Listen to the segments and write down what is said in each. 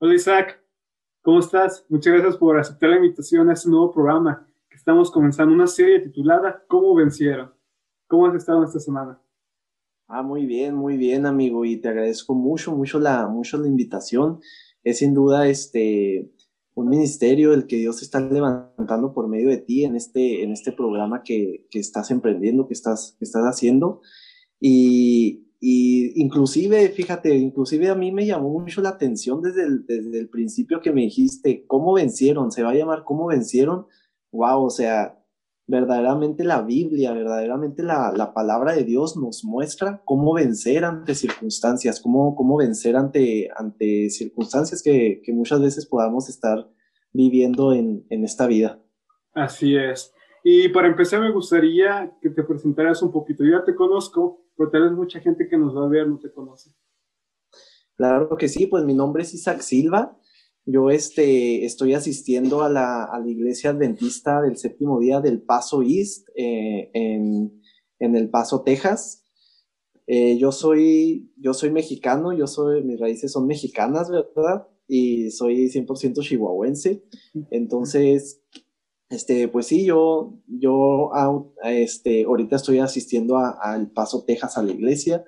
Hola Isaac, ¿cómo estás? Muchas gracias por aceptar la invitación a este nuevo programa que estamos comenzando, una serie titulada ¿Cómo vencieron? ¿Cómo has estado esta semana? Ah, muy bien, muy bien, amigo, y te agradezco mucho, mucho la, mucho la invitación. Es sin duda este un ministerio el que Dios está levantando por medio de ti en este, en este programa que, que estás emprendiendo, que estás, que estás haciendo. Y, y inclusive, fíjate, inclusive a mí me llamó mucho la atención desde el, desde el principio que me dijiste, ¿cómo vencieron? Se va a llamar ¿Cómo vencieron? Wow, o sea, verdaderamente la Biblia, verdaderamente la, la palabra de Dios nos muestra cómo vencer ante circunstancias, cómo, cómo vencer ante, ante circunstancias que, que muchas veces podamos estar viviendo en, en esta vida. Así es. Y para empezar me gustaría que te presentaras un poquito. Ya te conozco, pero tal mucha gente que nos va a ver no te conoce. Claro que sí, pues mi nombre es Isaac Silva. Yo este, estoy asistiendo a la, a la iglesia adventista del séptimo día del Paso East eh, en, en, El Paso, Texas. Eh, yo, soy, yo soy mexicano, yo soy, mis raíces son mexicanas, ¿verdad? Y soy 100% chihuahuense. Entonces, este, pues sí, yo, yo este, ahorita estoy asistiendo al Paso, Texas, a la iglesia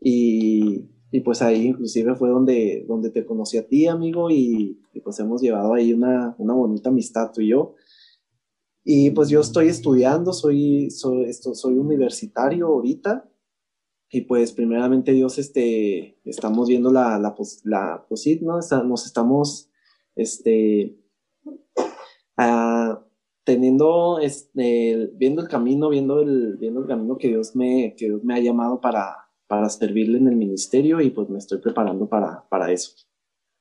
y, y, pues ahí inclusive fue donde, donde te conocí a ti, amigo, y, pues hemos llevado ahí una, una, bonita amistad tú y yo. Y pues yo estoy estudiando, soy, soy, soy universitario ahorita y pues primeramente Dios, este, estamos viendo la, la, la, pues sí, ¿no? nos estamos, este, teniendo, este, viendo el camino, viendo el, viendo el camino que Dios me, que Dios me ha llamado para, para servirle en el ministerio y pues me estoy preparando para, para eso.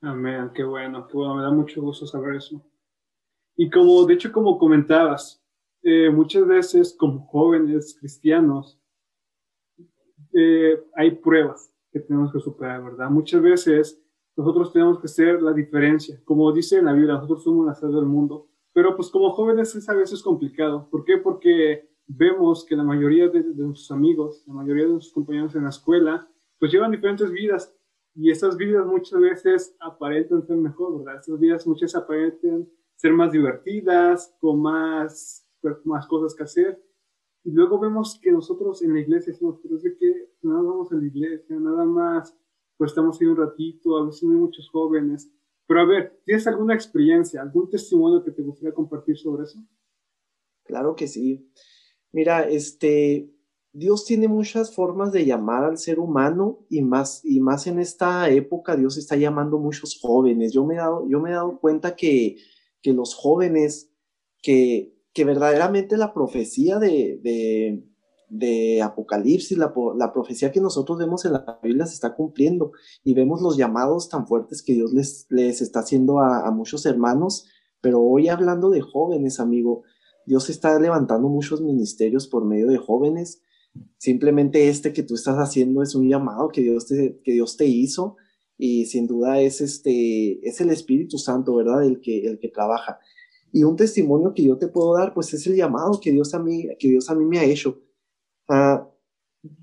Amén, qué bueno, qué bueno, me da mucho gusto saber eso. Y como, de hecho, como comentabas, eh, muchas veces como jóvenes cristianos eh, hay pruebas que tenemos que superar, ¿verdad? Muchas veces nosotros tenemos que ser la diferencia. Como dice en la Biblia, nosotros somos la sal del mundo pero pues como jóvenes es a veces complicado. ¿Por qué? Porque vemos que la mayoría de, nuestros amigos, la mayoría de nuestros compañeros en la escuela, pues llevan diferentes vidas y esas vidas muchas veces aparentan ser mejor, ¿verdad? Esas vidas muchas aparentan ser más divertidas, con más, pues, más cosas que hacer. Y luego vemos que nosotros en la iglesia decimos, pero es de que nada vamos a la iglesia, nada más, pues estamos ahí un ratito, a veces hay muchos jóvenes. Pero a ver, ¿tienes alguna experiencia, algún testimonio que te gustaría compartir sobre eso? Claro que sí. Mira, este, Dios tiene muchas formas de llamar al ser humano y más, y más en esta época Dios está llamando muchos jóvenes. Yo me he dado, yo me he dado cuenta que, que los jóvenes, que, que verdaderamente la profecía de, de, de Apocalipsis, la, la, profecía que nosotros vemos en la Biblia se está cumpliendo y vemos los llamados tan fuertes que Dios les, les está haciendo a, a muchos hermanos, pero hoy hablando de jóvenes, amigo, Dios está levantando muchos ministerios por medio de jóvenes. Simplemente este que tú estás haciendo es un llamado que Dios te, que Dios te hizo y sin duda es, este, es el Espíritu Santo, ¿verdad? El que, el que trabaja. Y un testimonio que yo te puedo dar, pues es el llamado que Dios a mí, que Dios a mí me ha hecho.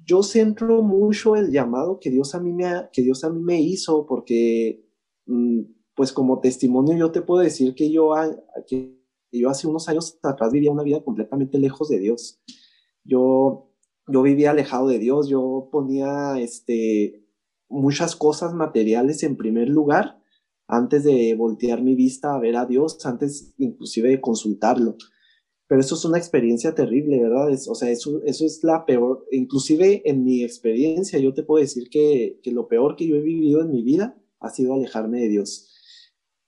Yo centro mucho el llamado que Dios a mí me, que Dios a mí me hizo, porque, mm, pues como testimonio yo te puedo decir que yo, que yo hace unos años atrás vivía una vida completamente lejos de Dios. Yo, yo vivía alejado de Dios, yo ponía este, muchas cosas materiales en primer lugar antes de voltear mi vista a ver a Dios, antes inclusive de consultarlo pero eso es una experiencia terrible, ¿verdad? O sea, eso, es la peor, inclusive en mi experiencia, yo te puedo decir que, lo peor que yo he vivido en mi vida ha sido alejarme de Dios.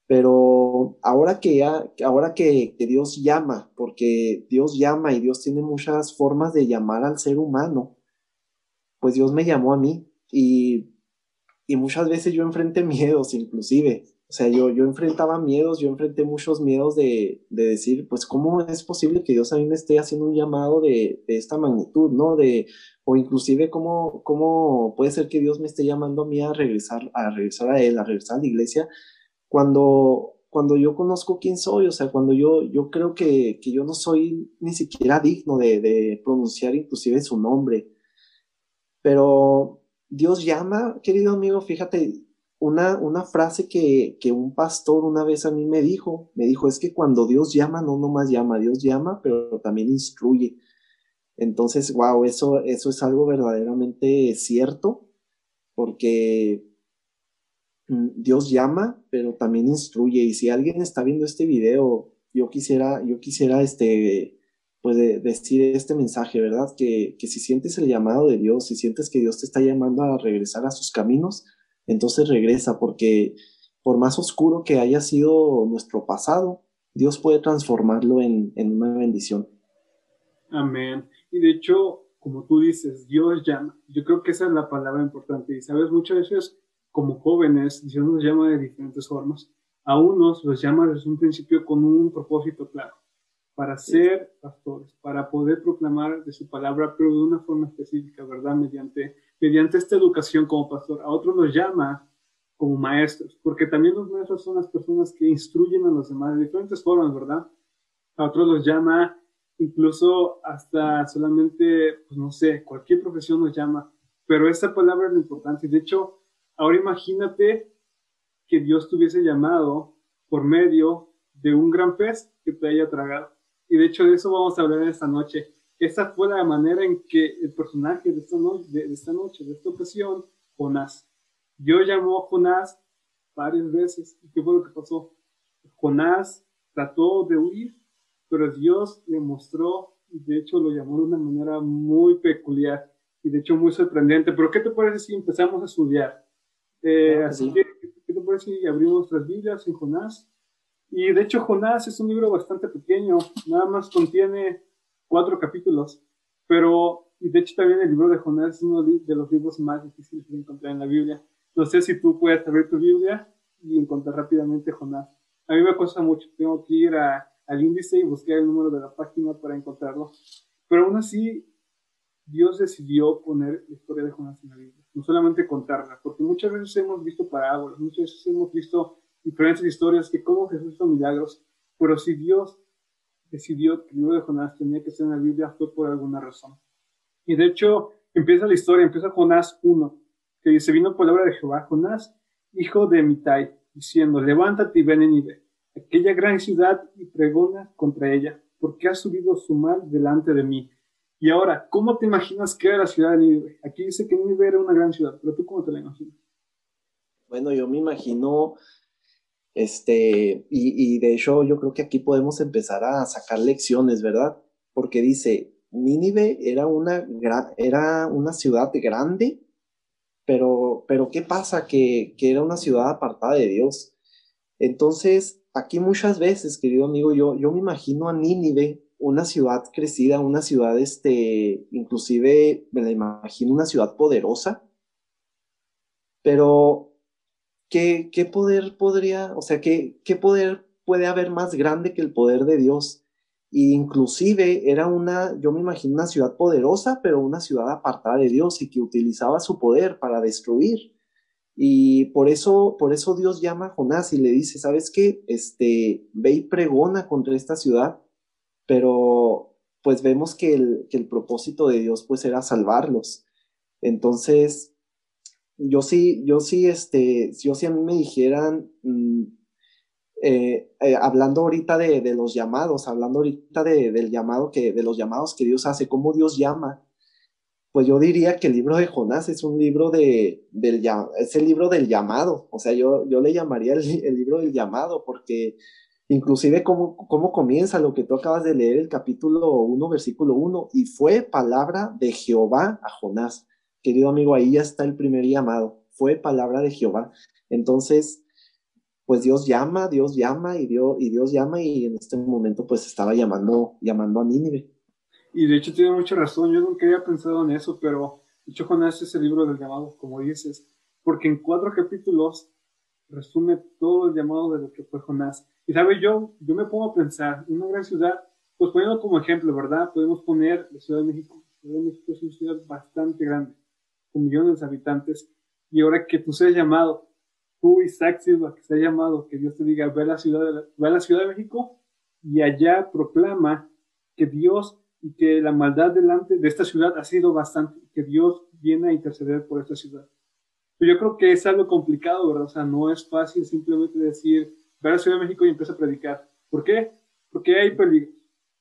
Pero ahora que, ya, ahora que, Dios llama, porque Dios llama y Dios tiene muchas formas de llamar al ser humano, pues Dios me llamó a mí y, y muchas veces yo enfrenté miedos inclusive, sea, yo, yo enfrentaba miedos, yo enfrenté muchos miedos de, de, decir, pues, ¿cómo es posible que Dios a mí me esté haciendo un llamado de, de esta magnitud, ¿no? De, o inclusive, ¿cómo, ¿cómo puede ser que Dios me esté llamando a mí a regresar, a regresar a Él, a regresar a la iglesia, cuando, cuando yo conozco quién soy, o sea, cuando yo, yo creo que, que yo no soy ni siquiera digno de, de pronunciar inclusive su nombre. Pero Dios llama, querido amigo, fíjate, una, una frase que, que, un pastor una vez a mí me dijo, me dijo, es que cuando Dios llama, no nomás llama, Dios llama, pero también instruye. Entonces, wow, eso, eso es algo verdaderamente cierto, porque mm, Dios llama, pero también instruye. Y si alguien está viendo este video, yo quisiera, yo quisiera este, pues decir este mensaje, ¿verdad? Que, que si sientes el llamado de Dios, si sientes que Dios te está llamando a regresar a sus caminos, entonces regresa, porque por más oscuro que haya sido nuestro pasado, Dios puede transformarlo en, en una bendición. Amén. Y de hecho, como tú dices, Dios llama. Yo creo que esa es la palabra importante. Y sabes, muchas veces como jóvenes, Dios nos llama de diferentes formas. A unos los llama desde un principio con un propósito claro, para ser pastores, para poder proclamar de su palabra, pero de una forma específica, ¿verdad? Mediante, mediante esta educación como pastor. A otros los llama como maestros, porque también los maestros son las personas que instruyen a los demás de diferentes formas, ¿verdad? A otros los llama incluso hasta solamente, pues no sé, cualquier profesión nos llama, pero esta palabra es lo importante. De hecho, ahora imagínate que Dios te llamado por medio de un gran pez que te haya tragado. Y de hecho de eso vamos a hablar esta noche. Esta fue la manera en que el personaje de esta, de, esta noche, de esta ocasión, Jonás. Dios llamó a Jonás varias veces. ¿Y qué fue lo que pasó? Jonás trató de huir pero Dios le mostró, y de hecho lo llamó de una manera muy peculiar y de hecho muy sorprendente. Pero ¿qué te parece si empezamos a estudiar? Eh, así que, ¿qué te parece si abrimos nuestras Biblias en Jonás? Y de hecho Jonás es un libro bastante pequeño, nada más contiene cuatro capítulos, pero, y de hecho también el libro de Jonás es uno de los libros más difíciles de encontrar en la Biblia. No sé si tú puedes abrir tu Biblia y encontrar rápidamente Jonás. A mí me cuesta mucho, tengo que ir a, al índice y busqué el número de la página para encontrarlo. Pero aún así, Dios decidió poner la historia de Jonás en la Biblia, no solamente contarla, porque muchas veces hemos visto parábolas, muchas veces hemos visto diferentes historias que cómo Jesús hizo milagros, pero si Dios decidió que el libro de Jonás tenía que ser en la Biblia fue por alguna razón. Y de hecho, empieza la historia, empieza Jonás 1, que dice, vino palabra de Jehová, Jonás, hijo de Mitai, diciendo, levántate y ven en Nive aquella gran ciudad y pregona contra ella, porque ha subido su mal delante de mí. Y ahora, ¿cómo te imaginas que era la ciudad de Nínive? Aquí dice que Nínive era una gran ciudad, pero tú cómo te la imaginas? Bueno, yo me imagino, este, y, y de hecho yo creo que aquí podemos empezar a sacar lecciones, ¿verdad? Porque dice, Nínive era una, era una ciudad grande, pero, pero ¿qué pasa? Que, que era una ciudad apartada de Dios. Entonces, aquí muchas veces, querido amigo, yo, yo me imagino a Nínive, una ciudad crecida, una ciudad, este, inclusive me la imagino una ciudad poderosa, pero ¿qué, qué poder podría, o sea, qué, qué poder puede haber más grande que el poder de Dios? Inclusive era una, yo me imagino una ciudad poderosa, pero una ciudad apartada de Dios y que utilizaba su poder para destruir. Y por eso, por eso Dios llama a Jonás y le dice, ¿sabes qué? Este, ve y pregona contra esta ciudad, pero pues vemos que el, que el propósito de Dios pues era salvarlos. Entonces, yo sí, yo sí, este, yo sí a mí me dijeran, mm, eh, eh, hablando ahorita de, de, los llamados, hablando ahorita de, del llamado que, de los llamados que Dios hace, cómo Dios llama, pues yo diría que el libro de Jonás es un libro de, del, es el libro del llamado, o sea, yo, yo le llamaría el, libro del llamado, porque inclusive cómo, cómo comienza lo que tú acabas de leer, el capítulo 1, versículo 1, y fue palabra de Jehová a Jonás. Querido amigo, ahí ya está el primer llamado, fue palabra de Jehová. Entonces, pues Dios llama, Dios llama y Dios, y Dios llama y en este momento pues estaba llamando, llamando a Nínive. Y de hecho tiene mucha razón, yo nunca había pensado en eso, pero de hecho Jonás es el libro del llamado, como dices, porque en cuatro capítulos resume todo el llamado de lo que fue Jonás. Y sabe, yo, yo me pongo a pensar, una gran ciudad, pues poniendo como ejemplo, ¿verdad? Podemos poner la Ciudad de México. La Ciudad de México es una ciudad bastante grande, millones de habitantes, y ahora que tú seas llamado, tú Isaac Silva, que se ha llamado, que Dios te diga, ve a la ciudad de, ve a la ciudad de México y allá proclama que Dios y que la maldad delante de esta ciudad ha sido bastante, que Dios viene a interceder por esta ciudad. Pero yo creo que es algo complicado, ¿verdad? O sea, no es fácil simplemente decir, ve a la Ciudad de México y empieza a predicar. ¿Por qué? Porque hay peligros.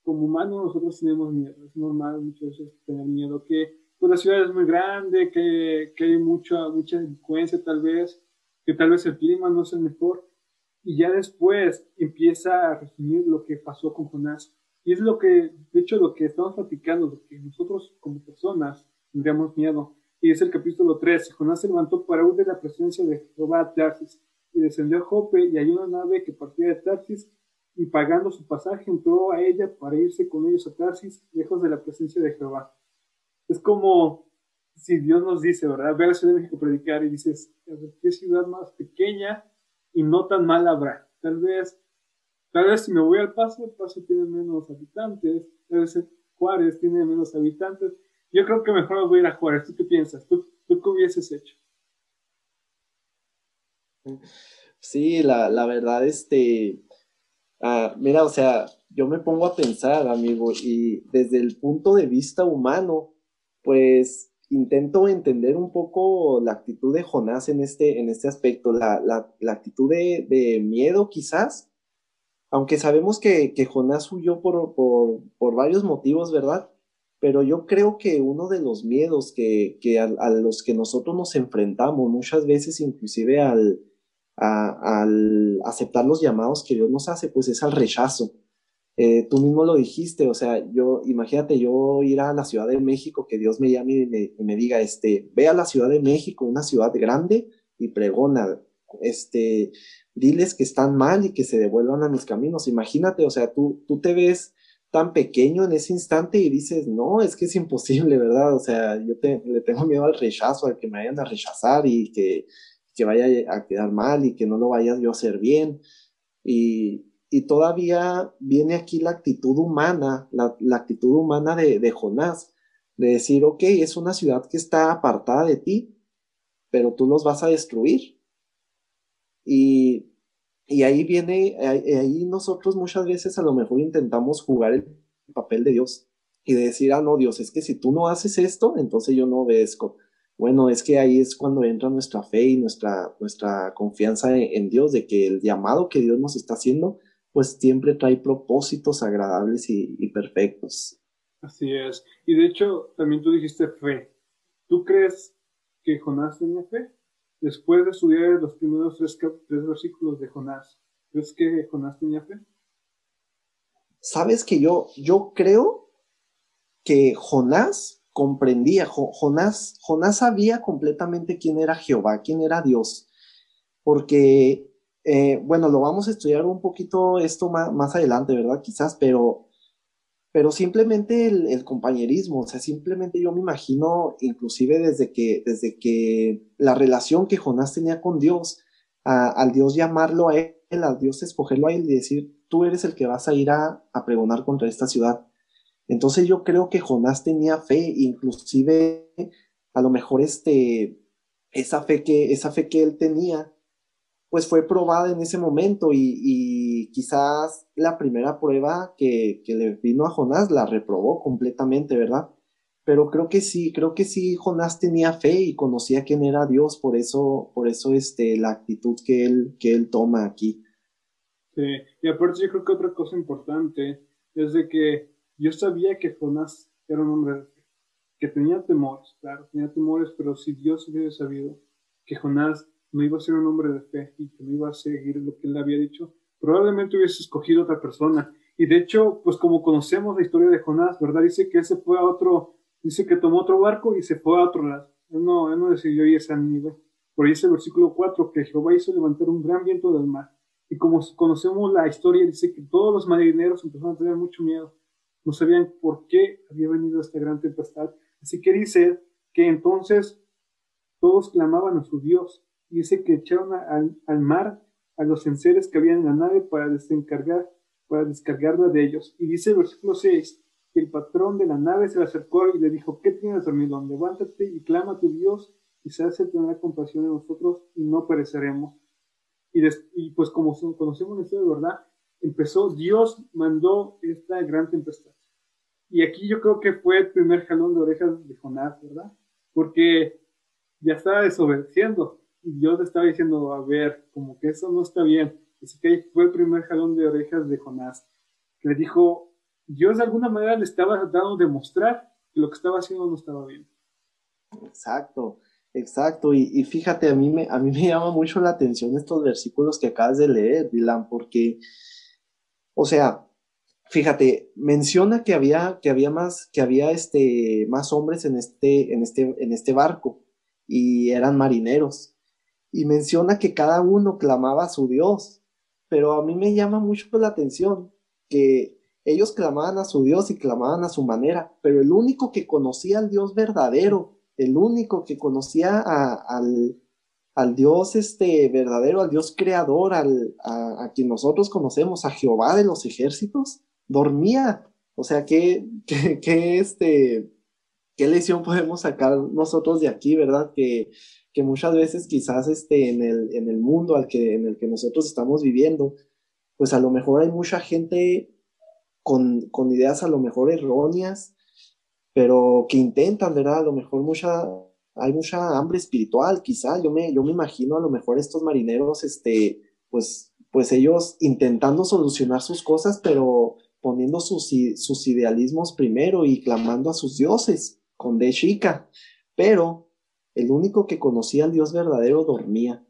Como humanos nosotros tenemos miedo, es normal muchas veces tener miedo, que pues, la ciudad es muy grande, que, que hay mucha, mucha delincuencia tal vez, que tal vez el clima no es el mejor, y ya después empieza a resumir lo que pasó con Jonás. Y es lo que, de hecho, lo que estamos platicando, de que nosotros como personas tendríamos miedo. Y es el capítulo 13. Jonás se levantó para huir de la presencia de Jehová a Tarsis y descendió a Jope y hay una nave que partía de Tarsis y pagando su pasaje entró a ella para irse con ellos a Tarsis, lejos de la presencia de Jehová. Es como si Dios nos dice, ¿verdad? Ve a la Ciudad de México predicar y dices, ¿qué ciudad más pequeña y no tan mal habrá? Tal vez, tal vez si me voy al Paso, el Paso tiene menos habitantes, tal vez Juárez tiene menos habitantes. Yo creo que mejor voy a ir a Juárez. ¿Tú qué piensas? ¿Tú, tú qué hubieses hecho? Sí, la, la verdad, este, Ah, mira, o sea, yo me pongo a pensar, amigo, y desde el punto de vista humano, pues intento entender un poco la actitud de Jonás en este, en este aspecto, la, actitud de, miedo quizás, aunque sabemos que, que Jonás huyó por, por, varios motivos, ¿verdad? Pero yo creo que uno de los miedos que, que a, a, los que nosotros nos enfrentamos muchas veces, inclusive al, al aceptar los llamados que Dios nos hace, pues es al rechazo. Eh, tú mismo lo dijiste, o sea, yo, imagínate yo ir a la Ciudad de México, que Dios me llame y me, diga, este, ve a la Ciudad de México, una ciudad grande, y pregona, este, diles que están mal y que se devuelvan a mis caminos. Imagínate, o sea, tú, tú te ves tan pequeño en ese instante y dices, no, es que es imposible, ¿verdad? O sea, yo le tengo miedo al rechazo, al que me vayan a rechazar y que que vaya a quedar mal y que no lo vaya yo a hacer bien. Y, todavía viene aquí la actitud humana, la, actitud humana de, Jonás, de decir, ok, es una ciudad que está apartada de ti, pero tú los vas a destruir. Y, ahí viene, ahí, nosotros muchas veces a lo mejor intentamos jugar el papel de Dios y de decir, ah, no, Dios, es que si tú no haces esto, entonces yo no obedezco. Bueno, es que ahí es cuando entra nuestra fe y nuestra, nuestra confianza en, Dios, de que el llamado que Dios nos está haciendo, pues siempre trae propósitos agradables y, perfectos. Así es. Y de hecho, también tú dijiste fe. ¿Tú crees que Jonás tenía fe? Después de estudiar los primeros tres, tres versículos de Jonás, ¿crees que Jonás tenía fe? Sabes que yo, yo creo que Jonás comprendía, Jonás, Jonás sabía completamente quién era Jehová, quién era Dios, porque, eh, bueno, lo vamos a estudiar un poquito esto más, más adelante, ¿verdad? Quizás, pero, pero simplemente el, compañerismo, o sea, simplemente yo me imagino, inclusive desde que, desde que la relación que Jonás tenía con Dios, al Dios llamarlo a él, al Dios escogerlo a él y decir, tú eres el que vas a ir a, a pregonar contra esta ciudad entonces yo creo que Jonás tenía fe, inclusive a lo mejor este, esa fe que, esa fe que él tenía, pues fue probada en ese momento y, quizás la primera prueba que, que, le vino a Jonás la reprobó completamente, ¿verdad? Pero creo que sí, creo que sí, Jonás tenía fe y conocía quién era Dios, por eso, por eso este, la actitud que él, que él toma aquí. Sí, y aparte yo creo que otra cosa importante es de que yo sabía que Jonás era un hombre que tenía temores, claro, tenía temores, pero si Dios hubiera sabido que Jonás no iba a ser un hombre de fe y que no iba a seguir lo que él había dicho, probablemente hubiese escogido otra persona. Y de hecho, pues como conocemos la historia de Jonás, ¿verdad? Dice que él se fue a otro, dice que tomó otro barco y se fue a otro lado. Él no, él no decidió irse a nivel. Por ahí dice el versículo 4 que Jehová hizo levantar un gran viento del mar. Y como conocemos la historia, dice que todos los marineros empezaron a tener mucho miedo no sabían por qué había venido esta gran tempestad. Así que dice que entonces todos clamaban a su Dios. Y dice que echaron al, mar a los enseres que habían en la nave para desencargar, para descargarla de ellos. Y dice el versículo 6 que el patrón de la nave se le acercó y le dijo, ¿qué tienes, dormidón? Levántate y clama a tu Dios, y se tener compasión de nosotros y no pereceremos. Y, y pues como conocemos esto de verdad, empezó, Dios mandó esta gran tempestad. Y aquí yo creo que fue el primer jalón de orejas de Jonás, ¿verdad? Porque ya estaba desobedeciendo. Y Dios estaba diciendo, a ver, como que eso no está bien. Así que ahí fue el primer jalón de orejas de Jonás. Que le dijo, Dios de alguna manera le estaba dando a demostrar que lo que estaba haciendo no estaba bien. Exacto, exacto. Y, fíjate, a mí, me, a mí me llama mucho la atención estos versículos que acabas de leer, Dylan, porque, o sea, fíjate, menciona que había, que había más, que había este, más hombres en este, en este, en este barco y eran marineros. Y menciona que cada uno clamaba a su Dios. Pero a mí me llama mucho la atención que ellos clamaban a su Dios y clamaban a su manera, pero el único que conocía al Dios verdadero, el único que conocía al, al Dios este verdadero, al Dios creador, al, a, quien nosotros conocemos, a Jehová de los ejércitos, dormía. O sea, ¿qué, qué, este, qué lección podemos sacar nosotros de aquí, verdad? Que, que muchas veces quizás este, en, el, en el mundo al que, en el que nosotros estamos viviendo, pues a lo mejor hay mucha gente con, con ideas a lo mejor erróneas, pero que intentan, ¿verdad? A lo mejor mucha, hay mucha hambre espiritual, quizá, yo me, yo me imagino a lo mejor estos marineros, este, pues, pues ellos intentando solucionar sus cosas, pero poniendo sus, sus idealismos primero y clamando a sus dioses con de chica, pero el único que conocía al Dios verdadero dormía.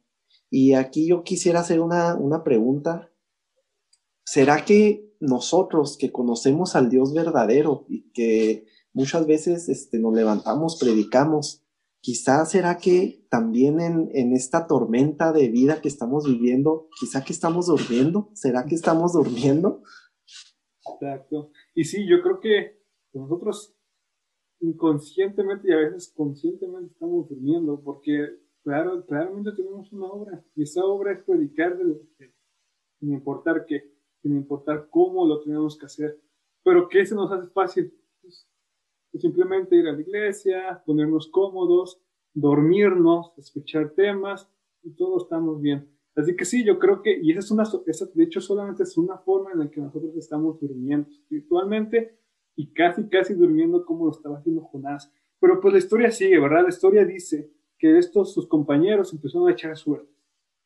Y aquí yo quisiera hacer una, una pregunta. ¿Será que nosotros que conocemos al Dios verdadero y que muchas veces este, nos levantamos, predicamos, quizás será que también en, en, esta tormenta de vida que estamos viviendo, quizá que estamos durmiendo? ¿Será que estamos durmiendo? Exacto. Y sí, yo creo que nosotros inconscientemente y a veces conscientemente estamos durmiendo porque claro, claramente tenemos una obra y esa obra es predicar de sin importar qué, sin importar cómo lo tenemos que hacer. Pero ¿qué se nos hace fácil? Pues, pues simplemente ir a la iglesia, ponernos cómodos, dormirnos, escuchar temas y todos estamos bien. Así que sí, yo creo que, y esa es una, esa, de hecho solamente es una forma en la que nosotros estamos durmiendo espiritualmente y casi, casi durmiendo como lo estaba haciendo Jonás. Pero pues la historia sigue, ¿verdad? La historia dice que estos, sus compañeros empezaron a echar suerte.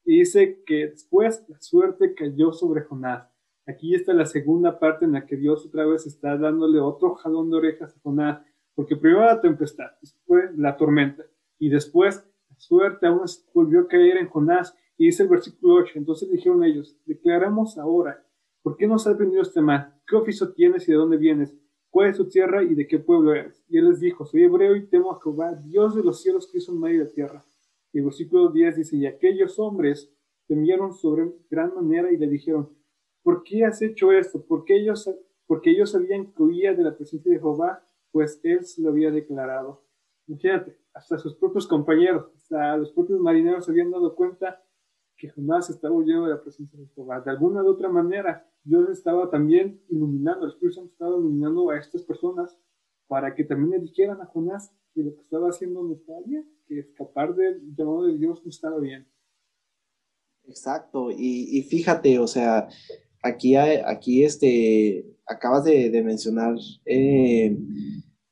Y dice que después la suerte cayó sobre Jonás. Aquí está la segunda parte en la que Dios otra vez está dándole otro jalón de orejas a Jonás, porque primero la tempestad, después la tormenta, y después la suerte aún volvió a caer en Jonás. Y dice el versículo 8, entonces dijeron ellos, declaramos ahora, ¿por qué nos has venido este mal? ¿Qué oficio tienes y de dónde vienes? ¿Cuál es tu tierra y de qué pueblo eres? Y él les dijo, soy hebreo y temo a Jehová, Dios de los cielos que hizo en medio de la tierra. Y el versículo 10 dice, y aquellos hombres temieron sobre gran manera y le dijeron, ¿por qué has hecho esto? Porque ellos, porque ellos sabían que huía de la presencia de Jehová, pues él se lo había declarado. Imagínate, hasta sus propios compañeros, hasta los propios marineros se habían dado cuenta que Jonás estaba huyendo de la presencia de Jehová. De alguna u otra manera, Dios estaba también iluminando, el Espíritu Santo estaba iluminando a estas personas para que también le dijeran a Jonás que lo que estaba haciendo no estaba que escapar del llamado de Dios no estaba bien. Exacto, y, fíjate, o sea, aquí, aquí este, acabas de, mencionar eh,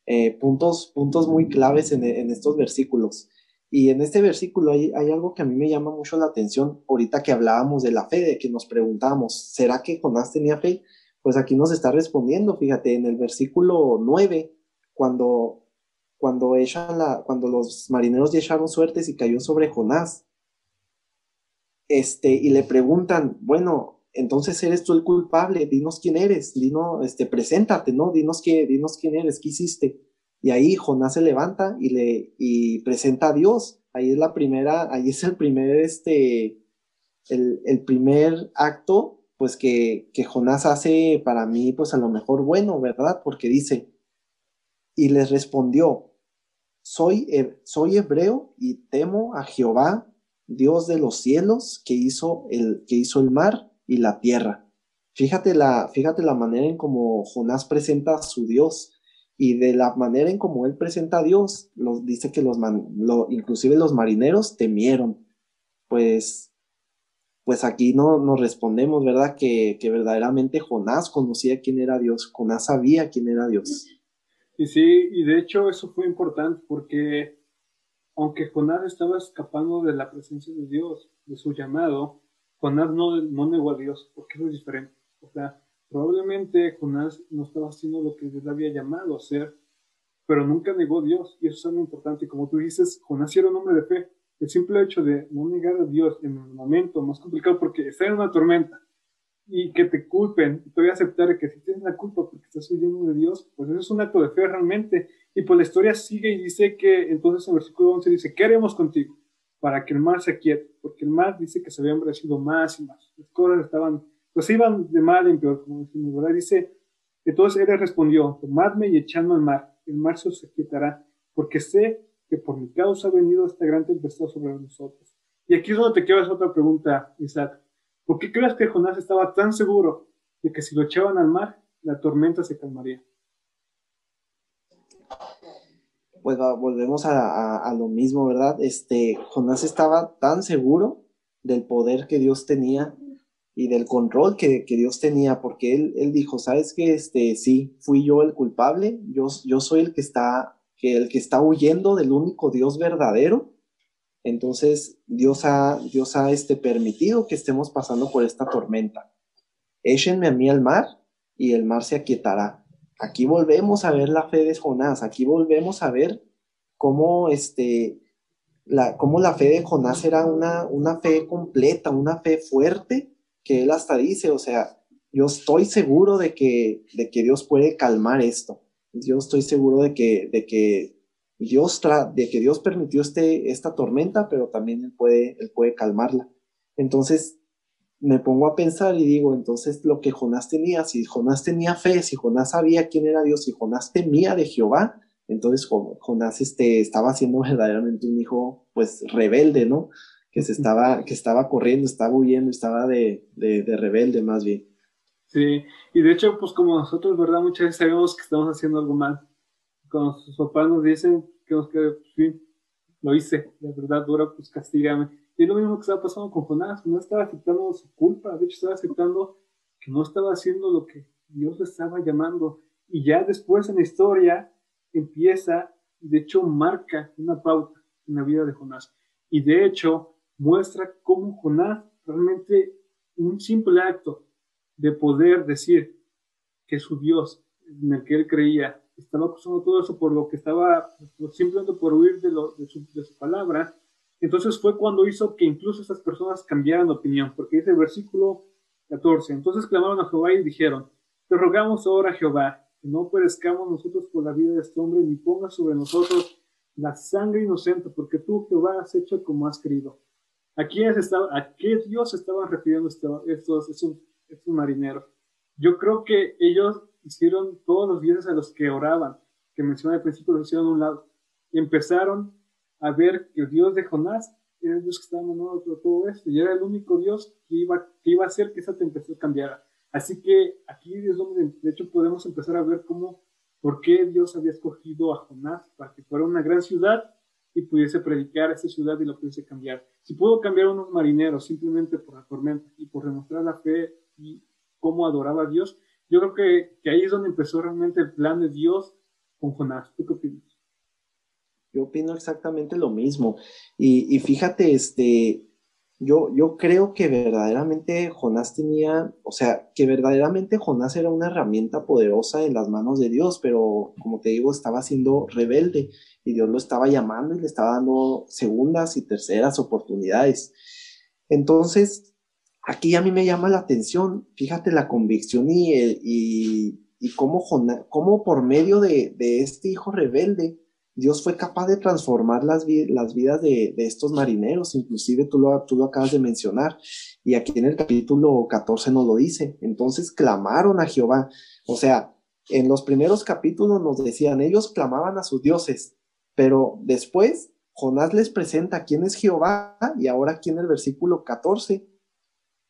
eh, puntos, puntos muy claves en, en estos versículos. Y en este versículo hay, algo que a mí me llama mucho la atención, ahorita que hablábamos de la fe, de que nos preguntamos, ¿será que Jonás tenía fe? Pues aquí nos está respondiendo, fíjate, en el versículo 9, cuando, cuando, echan la, cuando los marineros ya echaron suertes y cayó sobre Jonás, este, y le preguntan, bueno, entonces eres tú el culpable, dinos quién eres, dinos, este, preséntate, ¿no? Dinos, qué, dinos quién eres, qué hiciste. Y ahí Jonás se levanta y le y presenta a Dios. Ahí es la primera, ahí es el primer, este, el, el primer acto, pues que, que Jonás hace para mí, pues a lo mejor bueno, ¿verdad? Porque dice, y les respondió, soy, soy hebreo y temo a Jehová, Dios de los cielos, que hizo el, que hizo el mar y la tierra. Fíjate la, fíjate la manera en cómo Jonás presenta a su Dios y de la manera en como él presenta a Dios, los, dice que los inclusive los marineros temieron. Pues, pues aquí no nos respondemos, ¿verdad? Que, que, verdaderamente Jonás conocía quién era Dios, Jonás sabía quién era Dios. Y sí, y de hecho eso fue importante porque aunque Jonás estaba escapando de la presencia de Dios, de su llamado, Jonás no, no negó a Dios, porque eso es diferente. O sea, probablemente Jonás no estaba haciendo lo que Dios le había llamado a hacer, pero nunca negó a Dios, y eso es algo importante. Como tú dices, Jonás era un hombre de fe. El simple hecho de no negar a Dios en el momento más complicado, porque está en una tormenta, y que te culpen, y todavía aceptar que si tienes la culpa porque estás huyendo de Dios, pues eso es un acto de fe realmente. Y pues la historia sigue y dice que entonces en versículo 11 dice, ¿qué haremos contigo? Para que el mar se aquiete, porque el mar dice que se había endurecido más y más. Las cosas estaban, pues iban de mal en peor, como decimos, ¿verdad? Dice, entonces él respondió, tomadme y echadme al mar, el mar se os aquietará, porque sé que por mi causa ha venido esta gran tempestad sobre nosotros. Y aquí es donde te quedas otra pregunta, Isaac. ¿Por qué crees que Jonás estaba tan seguro de que si lo echaban al mar, la tormenta se calmaría? Pues volvemos a, lo mismo, ¿verdad? Este, Jonás estaba tan seguro del poder que Dios tenía y del control que, Dios tenía, porque él, él dijo, ¿sabes qué? Este, sí, fui yo el culpable, yo, yo soy el que está, que el que está huyendo del único Dios verdadero, entonces, Dios ha, Dios ha este, permitido que estemos pasando por esta tormenta. Échenme a mí al mar y el mar se aquietará. Aquí volvemos a ver la fe de Jonás, aquí volvemos a ver cómo, este, la, cómo la fe de Jonás era una, una fe completa, una fe fuerte, que él hasta dice, o sea, yo estoy seguro de que, de que Dios puede calmar esto. Yo estoy seguro de que, de que Dios de que Dios permitió este, esta tormenta, pero también él puede, él puede calmarla. Entonces me pongo a pensar y digo, entonces lo que Jonás tenía, si Jonás tenía fe, si Jonás sabía quién era Dios, si Jonás temía de Jehová, entonces Jonás este, estaba siendo verdaderamente un hijo pues rebelde, ¿no? Que se estaba, que estaba corriendo, estaba huyendo, estaba de, de, de rebelde más bien. Sí, y de hecho, pues como nosotros, ¿verdad? Muchas veces sabemos que estamos haciendo algo mal cuando sus papás nos dicen que nos quede, pues, lo hice, la verdad dura, pues castígame. Y es lo mismo que estaba pasando con Jonás, no estaba aceptando su culpa, de hecho estaba aceptando que no estaba haciendo lo que Dios le estaba llamando. Y ya después en la historia empieza, de hecho marca una pauta en la vida de Jonás. Y de hecho muestra cómo Jonás realmente un simple acto de poder decir que su Dios en el que él creía estaba acusando todo eso por lo que estaba, pues, simplemente por huir de, lo, de, su, palabra. Entonces fue cuando hizo que incluso esas personas cambiaran de opinión, porque dice el versículo 14, entonces clamaron a Jehová y dijeron, te rogamos ahora Jehová, que no perezcamos nosotros por la vida de este hombre, ni pongas sobre nosotros la sangre inocente, porque tú Jehová has hecho como has querido. ¿A, quién estaba, a qué Dios estaban refiriendo estos, estos, estos marineros? Yo creo que ellos hicieron todos los dioses a los que oraban, que mencioné al principio, los hicieron a un lado. Empezaron a ver que el Dios de Jonás era el Dios que estaba mandando todo esto, y era el único Dios que iba, que iba a hacer que esa tempestad cambiara. Así que aquí es de hecho, podemos empezar a ver cómo, por qué Dios había escogido a Jonás para que fuera una gran ciudad y pudiese predicar a esa ciudad y lo pudiese cambiar. Si pudo cambiar a unos marineros simplemente por la tormenta y por demostrar la fe y cómo adoraba a Dios, yo creo que, que, ahí es donde empezó realmente el plan de Dios con Jonás. ¿Tú qué opinas? Yo opino exactamente lo mismo. Y, y fíjate, este, yo, yo creo que verdaderamente Jonás tenía, o sea, que verdaderamente Jonás era una herramienta poderosa en las manos de Dios, pero como te digo, estaba siendo rebelde y Dios lo estaba llamando y le estaba dando segundas y terceras oportunidades. Entonces, aquí a mí me llama la atención, fíjate la convicción y, y, y cómo, cómo, por medio de, de, este hijo rebelde, Dios fue capaz de transformar las, las vidas de, de, estos marineros, inclusive tú lo, tú lo acabas de mencionar, y aquí en el capítulo 14 nos lo dice, entonces clamaron a Jehová, o sea, en los primeros capítulos nos decían, ellos clamaban a sus dioses, pero después Jonás les presenta quién es Jehová, y ahora aquí en el versículo 14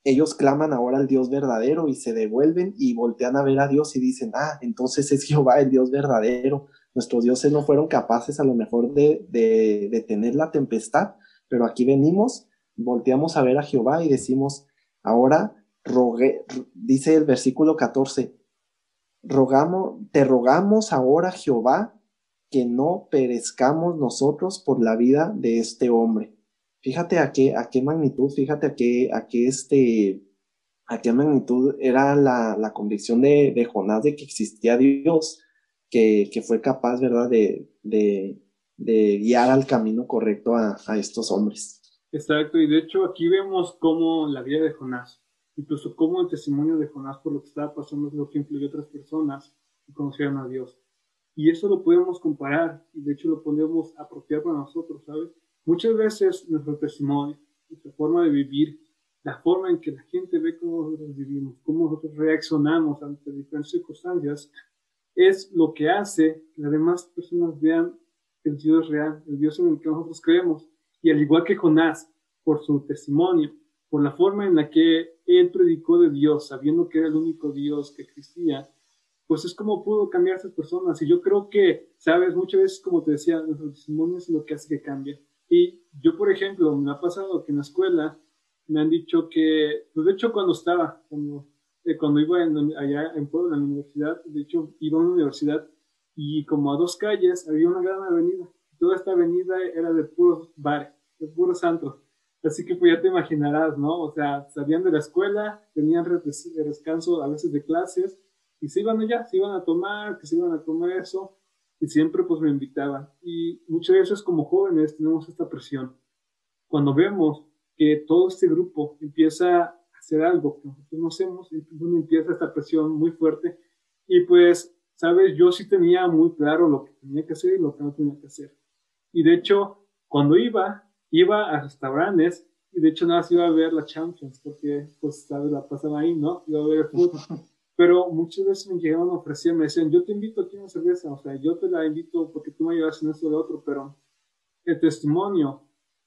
ellos claman ahora al Dios verdadero y se devuelven y voltean a ver a Dios y dicen, ah, entonces es Jehová el Dios verdadero. Nuestros dioses no fueron capaces a lo mejor de, de detener la tempestad, pero aquí venimos, volteamos a ver a Jehová y decimos, ahora rogué, dice el versículo 14, rogamos, te rogamos ahora Jehová que no perezcamos nosotros por la vida de este hombre. Fíjate a qué, a qué magnitud, fíjate a qué, a qué este, a qué magnitud era la, convicción de, Jonás de que existía Dios, que, fue capaz, ¿verdad?, de, de, guiar al camino correcto a, a, estos hombres. Exacto, y de hecho aquí vemos cómo la vida de Jonás, incluso cómo el testimonio de Jonás por lo que estaba pasando es lo que influyó a otras personas que conocieron a Dios. Y eso lo podemos comparar y de hecho lo podemos apropiar para nosotros, ¿sabes? Muchas veces nuestro testimonio, nuestra forma de vivir, la forma en que la gente ve cómo nosotros vivimos, cómo nosotros reaccionamos ante diferentes circunstancias, es lo que hace que las demás personas vean el Dios real, el Dios en el que nosotros creemos. Y al igual que Jonás, por su testimonio, por la forma en la que él predicó de Dios, sabiendo que era el único Dios que existía, pues es como pudo cambiar a esas personas. Y yo creo que, sabes, muchas veces, como te decía, nuestro testimonio es lo que hace que cambie. Y yo, por ejemplo, me ha pasado que en la escuela me han dicho que, pues de hecho cuando estaba, cuando, eh, cuando iba allá en Puebla, en la universidad, de hecho iba a una universidad y como a dos calles había una gran avenida. Toda esta avenida era de puros bares, de puros santos. Así que pues ya te imaginarás, ¿no? O sea, salían de la escuela, tenían descanso a veces de clases y se iban allá, se iban a tomar, que se iban a comer eso y siempre pues me invitaban. Y muchas veces como jóvenes tenemos esta presión. Cuando vemos que todo este grupo empieza hacer algo que nosotros no hacemos, entonces empieza esta presión muy fuerte y pues, sabes, yo sí tenía muy claro lo que tenía que hacer y lo que no tenía que hacer. Y de hecho, cuando iba, iba a restaurantes y de hecho nada más iba a ver la Champions porque pues, sabes, la pasan ahí, ¿no? Iba a ver el fútbol. Pero muchas veces me llegaban a ofrecer, me decían, yo te invito aquí a una cerveza, o sea, yo te la invito porque tú me ayudas en esto de otro, pero el testimonio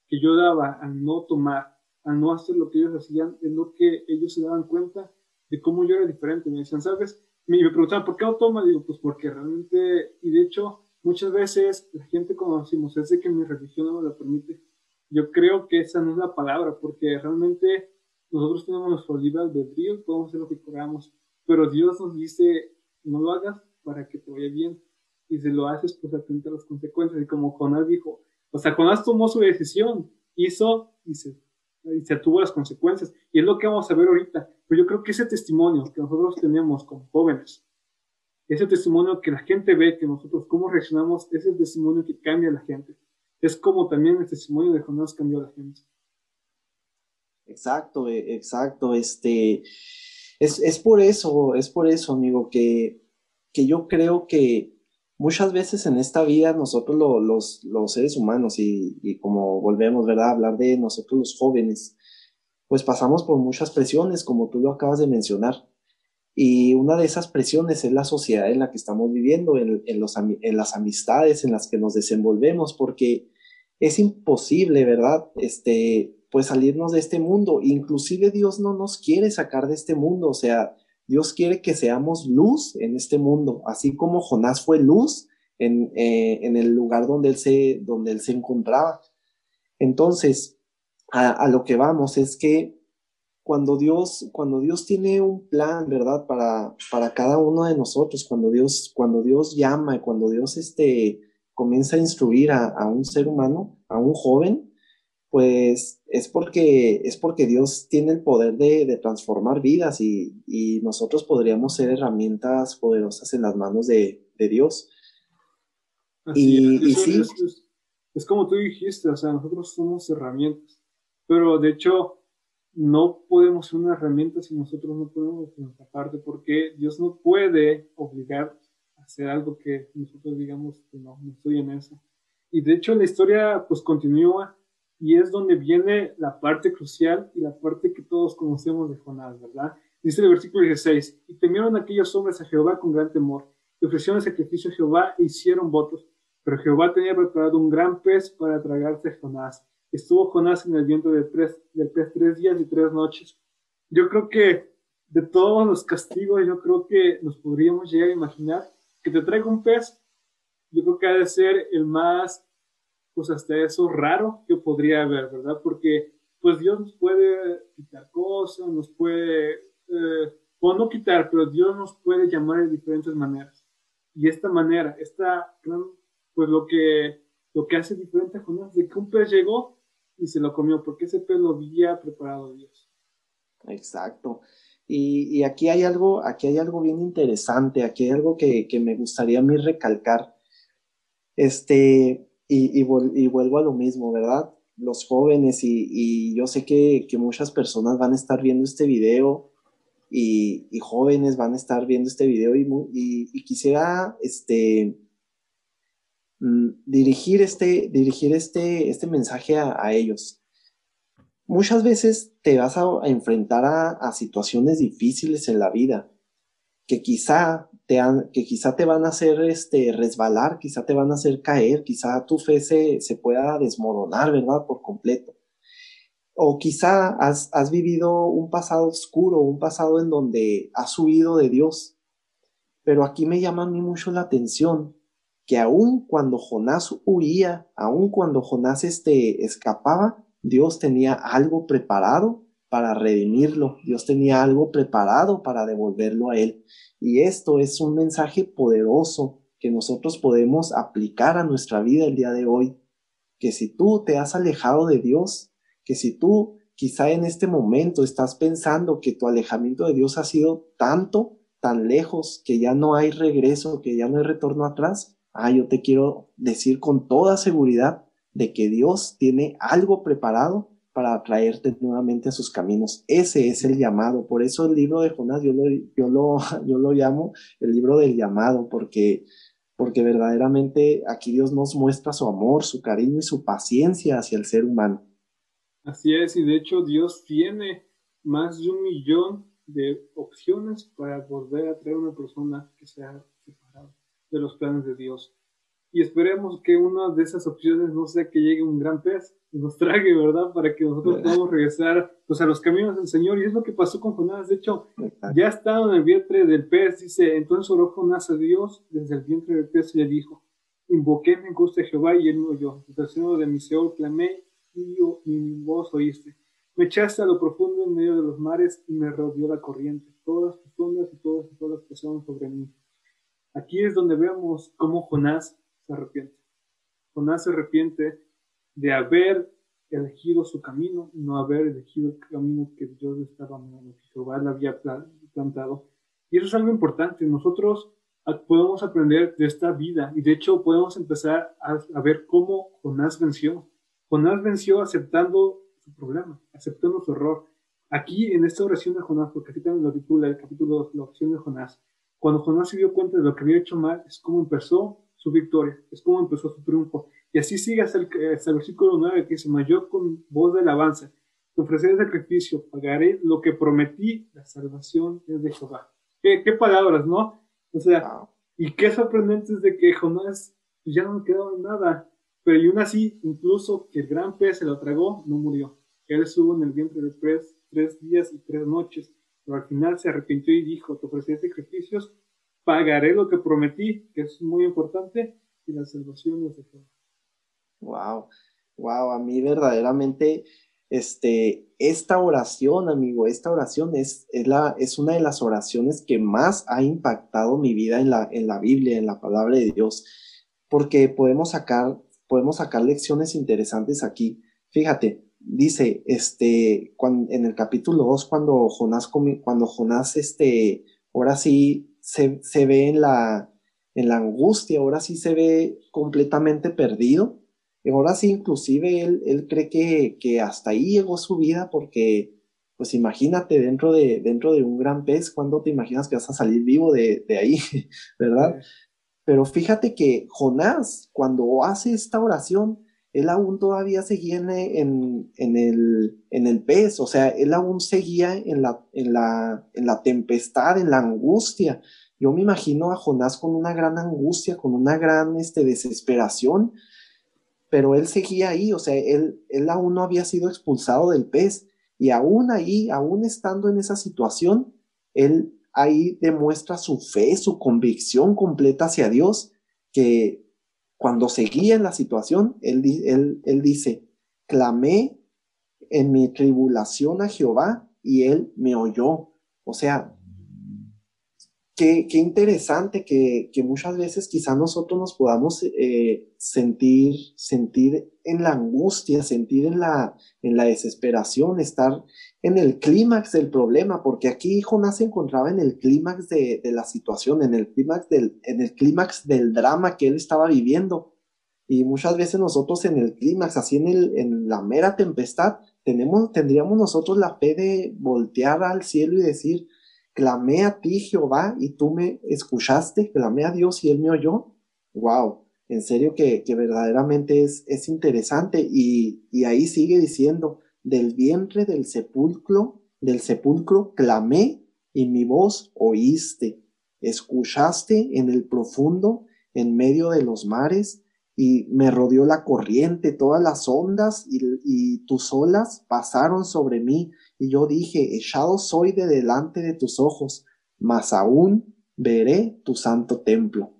que yo daba al no tomar, al no hacer lo que ellos hacían, es lo que ellos se daban cuenta de cómo yo era diferente. Me decían, ¿sabes? Me, me preguntaban, ¿por qué no toma? Digo, pues porque realmente, y de hecho, muchas veces la gente conocimos, es de que mi religión no me lo permite. Yo creo que esa no es la palabra, porque realmente nosotros tenemos nuestro libre albedrío, podemos hacer lo que queramos pero Dios nos dice, no lo hagas para que te vaya bien. Y si lo haces, pues atenta a las consecuencias. Y como Jonás dijo, o sea, Jonás tomó su decisión, hizo y se, y se tuvo las consecuencias. Y es lo que vamos a ver ahorita. Pero yo creo que ese testimonio que nosotros tenemos como jóvenes, ese testimonio que la gente ve, que nosotros cómo reaccionamos, es el testimonio que cambia a la gente. Es como también el testimonio de Jonás cambió a la gente. Exacto, eh, exacto. Este, es, por eso, es por eso, amigo, que, que yo creo que muchas veces en esta vida nosotros los, los, seres humanos y, como volvemos, ¿verdad? A hablar de nosotros los jóvenes, pues pasamos por muchas presiones, como tú lo acabas de mencionar. Y una de esas presiones es la sociedad en la que estamos viviendo, en, los, en las amistades en las que nos desenvolvemos, porque es imposible, ¿verdad? Este, pues salirnos de este mundo. Inclusive Dios no nos quiere sacar de este mundo, o sea, Dios quiere que seamos luz en este mundo, así como Jonás fue luz en, eh, en el lugar donde él, se, donde él se encontraba. Entonces, a, lo que vamos es que cuando Dios, cuando Dios tiene un plan, ¿verdad? Para, para cada uno de nosotros, cuando Dios, cuando Dios llama, cuando Dios este, comienza a instruir a, a un ser humano, a un joven, pues es porque, es porque Dios tiene el poder de, transformar vidas y, nosotros podríamos ser herramientas poderosas en las manos de, Dios. y, sí. Es, como tú dijiste, o sea, nosotros somos herramientas, pero de hecho no podemos ser una herramienta si nosotros no podemos nuestra parte, porque Dios no puede obligar a hacer algo que nosotros digamos que no, no estoy en eso. Y de hecho la historia pues continúa y es donde viene la parte crucial y la parte que todos conocemos de Jonás, ¿verdad? Dice el versículo 16, y temieron aquellos hombres a Jehová con gran temor, y ofrecieron sacrificio a Jehová e hicieron votos, pero Jehová tenía preparado un gran pez para tragarse a Jonás. Estuvo Jonás en el viento del, tres, del pez tres días y tres noches. Yo creo que de todos los castigos, yo creo que nos podríamos llegar a imaginar que te traiga un pez, yo creo que ha de ser el más pues hasta eso raro que podría haber, ¿verdad? Porque pues Dios nos puede quitar cosas, nos puede, eh, o no quitar, pero Dios nos puede llamar de diferentes maneras. Y esta manera, esta pues lo que, lo que hace diferente a Jonás, de que un pez llegó y se lo comió, porque ese pez lo había preparado Dios. Exacto. Y, aquí hay algo, aquí hay algo bien interesante, aquí hay algo que, me gustaría a mí recalcar. Este, y, vuelvo a lo mismo, ¿verdad? Los jóvenes, y, yo sé que, muchas personas van a estar viendo este video, y, jóvenes van a estar viendo este video, y, quisiera, este, mm, dirigir este, dirigir este, este mensaje a ellos muchas veces te vas a, enfrentar a, situaciones difíciles en la vida que quizá te, que quizá te van a hacer este, resbalar, quizá te van a hacer caer, quizá tu fe se, pueda desmoronar, ¿verdad? Por completo. O quizá has, has vivido un pasado oscuro, un pasado en donde has huido de Dios. Pero aquí me llama a mí mucho la atención que aun cuando Jonás huía, aun cuando Jonás este, escapaba, Dios tenía algo preparado para redimirlo, Dios tenía algo preparado para devolverlo a Él. Y esto es un mensaje poderoso que nosotros podemos aplicar a nuestra vida el día de hoy. Que si tú te has alejado de Dios, que si tú quizá en este momento estás pensando que tu alejamiento de Dios ha sido tanto, tan lejos, que ya no hay regreso, que ya no hay retorno atrás, ah, yo te quiero decir con toda seguridad de que Dios tiene algo preparado para traerte nuevamente a sus caminos. Ese es el llamado. Por eso el libro de Jonás yo lo, yo lo, yo lo llamo el libro del llamado, porque, porque verdaderamente aquí Dios nos muestra su amor, su cariño y su paciencia hacia el ser humano. Así es, y de hecho Dios tiene más de un millón de opciones para volver a traer a una persona que sea separada de los planes de Dios y esperemos que una de esas opciones no sea que llegue un gran pez y nos trague, ¿verdad? Para que nosotros podamos regresar pues, a los caminos del Señor. Y es lo que pasó con Jonás. De hecho, ya estaba en el vientre del pez, dice, entonces oró Jonás a Dios desde el vientre del pez y le dijo, invoqué en angustia a Jehová y él me oyó. Del seno de mi Seol clamé y, yo, y mi voz oíste. Me echaste a lo profundo en medio de los mares y me rodeó la corriente. Todas tus ondas y todas tus olas pasaron sobre mí. Aquí es donde vemos cómo Jonás se arrepiente. Jonás se arrepiente de haber elegido su camino no haber elegido el camino que Dios estaba, que Jehová le había plantado. Y eso es algo importante. Nosotros podemos aprender de esta vida y de hecho podemos empezar a, ver cómo Jonás venció. Jonás venció aceptando su problema, aceptando su error. Aquí en esta oración de Jonás, porque aquí también lo titula el capítulo 2, la oración de Jonás, cuando Jonás se dio cuenta de lo que había hecho mal, es como empezó su victoria, es como empezó su triunfo. Y así sigue hasta el, versículo 9 que dice, yo con voz de alabanza, te ofreceré sacrificio, pagaré lo que prometí, la salvación es de Jehová. ¿Qué, qué palabras, ¿no? O sea, y qué sorprendente es de que Jonás pues, ya no quedaba nada, pero y aún así, incluso que el gran pez se lo tragó, no murió. Él estuvo en el vientre de pez tres días y tres noches, pero al final se arrepintió y dijo, te ofreceré sacrificios pagaré lo que prometí, que es muy importante, y la salvación. Wow, wow, a mí verdaderamente, este, esta oración, amigo, esta oración es, es, la, es una de las oraciones que más ha impactado mi vida en la, en la Biblia, en la palabra de Dios, porque podemos sacar, podemos sacar lecciones interesantes aquí. Fíjate, dice, este, en el capítulo 2, cuando Jonás, cuando Jonás, este, ahora sí se, ve en la, en la angustia, ahora sí se ve completamente perdido. Y ahora sí, inclusive él, él cree que, que, hasta ahí llegó su vida porque, pues imagínate, dentro de, dentro de un gran pez, ¿cuándo te imaginas que vas a salir vivo de, de ahí? ¿Verdad? Pero fíjate que Jonás, cuando hace esta oración, él aún todavía seguía en, en, en, el, en el pez, o sea, él aún seguía en la, en, la, en la tempestad, en la angustia. Yo me imagino a Jonás con una gran angustia, con una gran este, desesperación, pero él seguía ahí, o sea, él, él aún no había sido expulsado del pez, y aún ahí, aún estando en esa situación, él ahí demuestra su fe, su convicción completa hacia Dios, que cuando seguía en la situación, él, él, dice, clamé en mi tribulación a Jehová y él me oyó. O sea, qué, qué interesante que, que, muchas veces quizá nosotros nos podamos eh, sentir, sentir en la angustia, sentir en la, en la desesperación, estar en el clímax del problema, porque aquí Jonás se encontraba en el clímax de, de, la situación, en el clímax del, en el clímax del drama que él estaba viviendo. Y muchas veces nosotros en el clímax, así en, en la mera tempestad, tenemos, tendríamos nosotros la fe de voltear al cielo y decir, clamé a ti, Jehová, y tú me escuchaste, clamé a Dios y Él me oyó. Wow, en serio que, que verdaderamente es, es interesante. Y, y, ahí sigue diciendo, del vientre del sepulcro, del sepulcro clamé y mi voz oíste. Escuchaste en el profundo, en medio de los mares, y me rodeó la corriente, todas las ondas y, y tus olas pasaron sobre mí y yo dije, echado soy de delante de tus ojos, mas aún veré tu santo templo.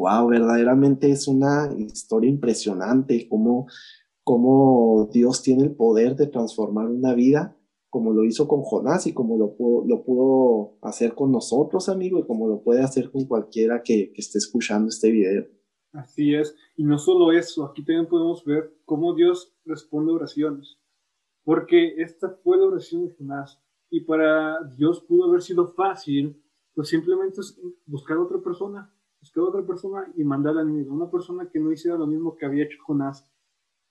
Wow, verdaderamente es una historia impresionante, cómo, cómo Dios tiene el poder de transformar una vida, como lo hizo con Jonás y como lo pudo, lo pudo hacer con nosotros, amigo, y como lo puede hacer con cualquiera que, que esté escuchando este video. Así es, y no solo eso, aquí también podemos ver cómo Dios responde oraciones porque esta fue la oración de Jonás. Y para Dios pudo haber sido fácil, pues simplemente buscar a otra persona, buscar a otra persona y mandarla a una persona que no hiciera lo mismo que había hecho Jonás.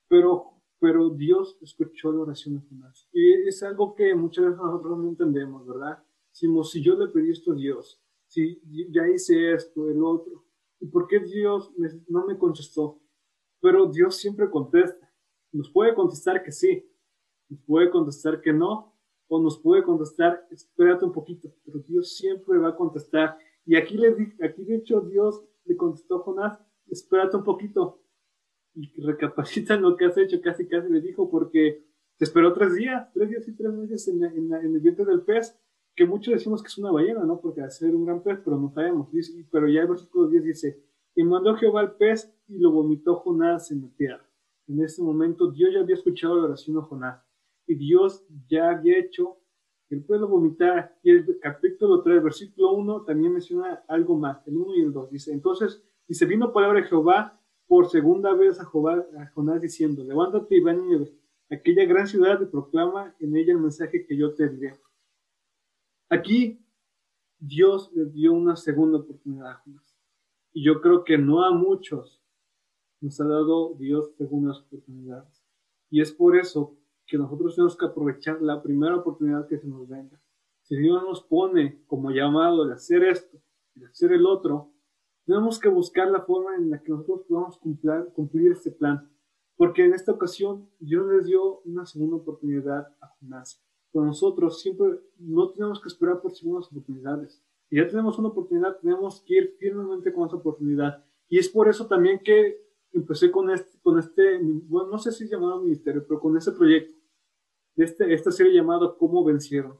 Pero, pero Dios escuchó la oración de Jonás. Y es algo que muchas veces nosotros no entendemos, ¿verdad? Decimos, si yo le pedí esto a Dios, si ya hice esto, el otro, ¿y por qué Dios no me contestó? Pero Dios siempre contesta. Nos puede contestar que sí, nos puede contestar que no, o nos puede contestar, espérate un poquito, pero Dios siempre va a contestar. Y aquí, le, aquí de hecho Dios le contestó a Jonás, espérate un poquito, y recapacita lo que has hecho, casi casi le dijo, porque te esperó tres días, tres días y tres meses en, el vientre del pez, que muchos decimos que es una ballena, ¿no? Porque hace ser un gran pez, pero no sabemos. Dice, pero ya el versículo 10 dice, y mandó Jehová al pez y lo vomitó Jonás en la tierra. En ese momento Dios ya había escuchado la oración de Jonás y Dios ya había hecho el pueblo vomitar. Y el capítulo 3, versículo 1, también menciona algo más, el 1 y el 2. Dice, entonces, dice, vino palabra de Jehová por segunda vez a, Jehová, a Jonás diciendo, levántate y ven a aquella gran ciudad y proclama en ella el mensaje que yo te diré. Aquí Dios le dio una segunda oportunidad a Jonás. Y yo creo que no a muchos nos ha dado Dios segundas oportunidades. Y es por eso que nosotros tenemos que aprovechar la primera oportunidad que se nos venga. Si Dios nos pone como llamado de hacer esto de hacer el otro, tenemos que buscar la forma en la que nosotros podamos cumplir, cumplir este plan. Porque en esta ocasión Dios les dio una segunda oportunidad a Jonás. Pero nosotros siempre no tenemos que esperar por segundas oportunidades. Y ya tenemos una oportunidad, tenemos que ir firmemente con esa oportunidad. Y es por eso también que empecé con este, con este, bueno, no sé si es llamado ministerio, pero con este proyecto este, esta serie llamada ¿Cómo vencieron?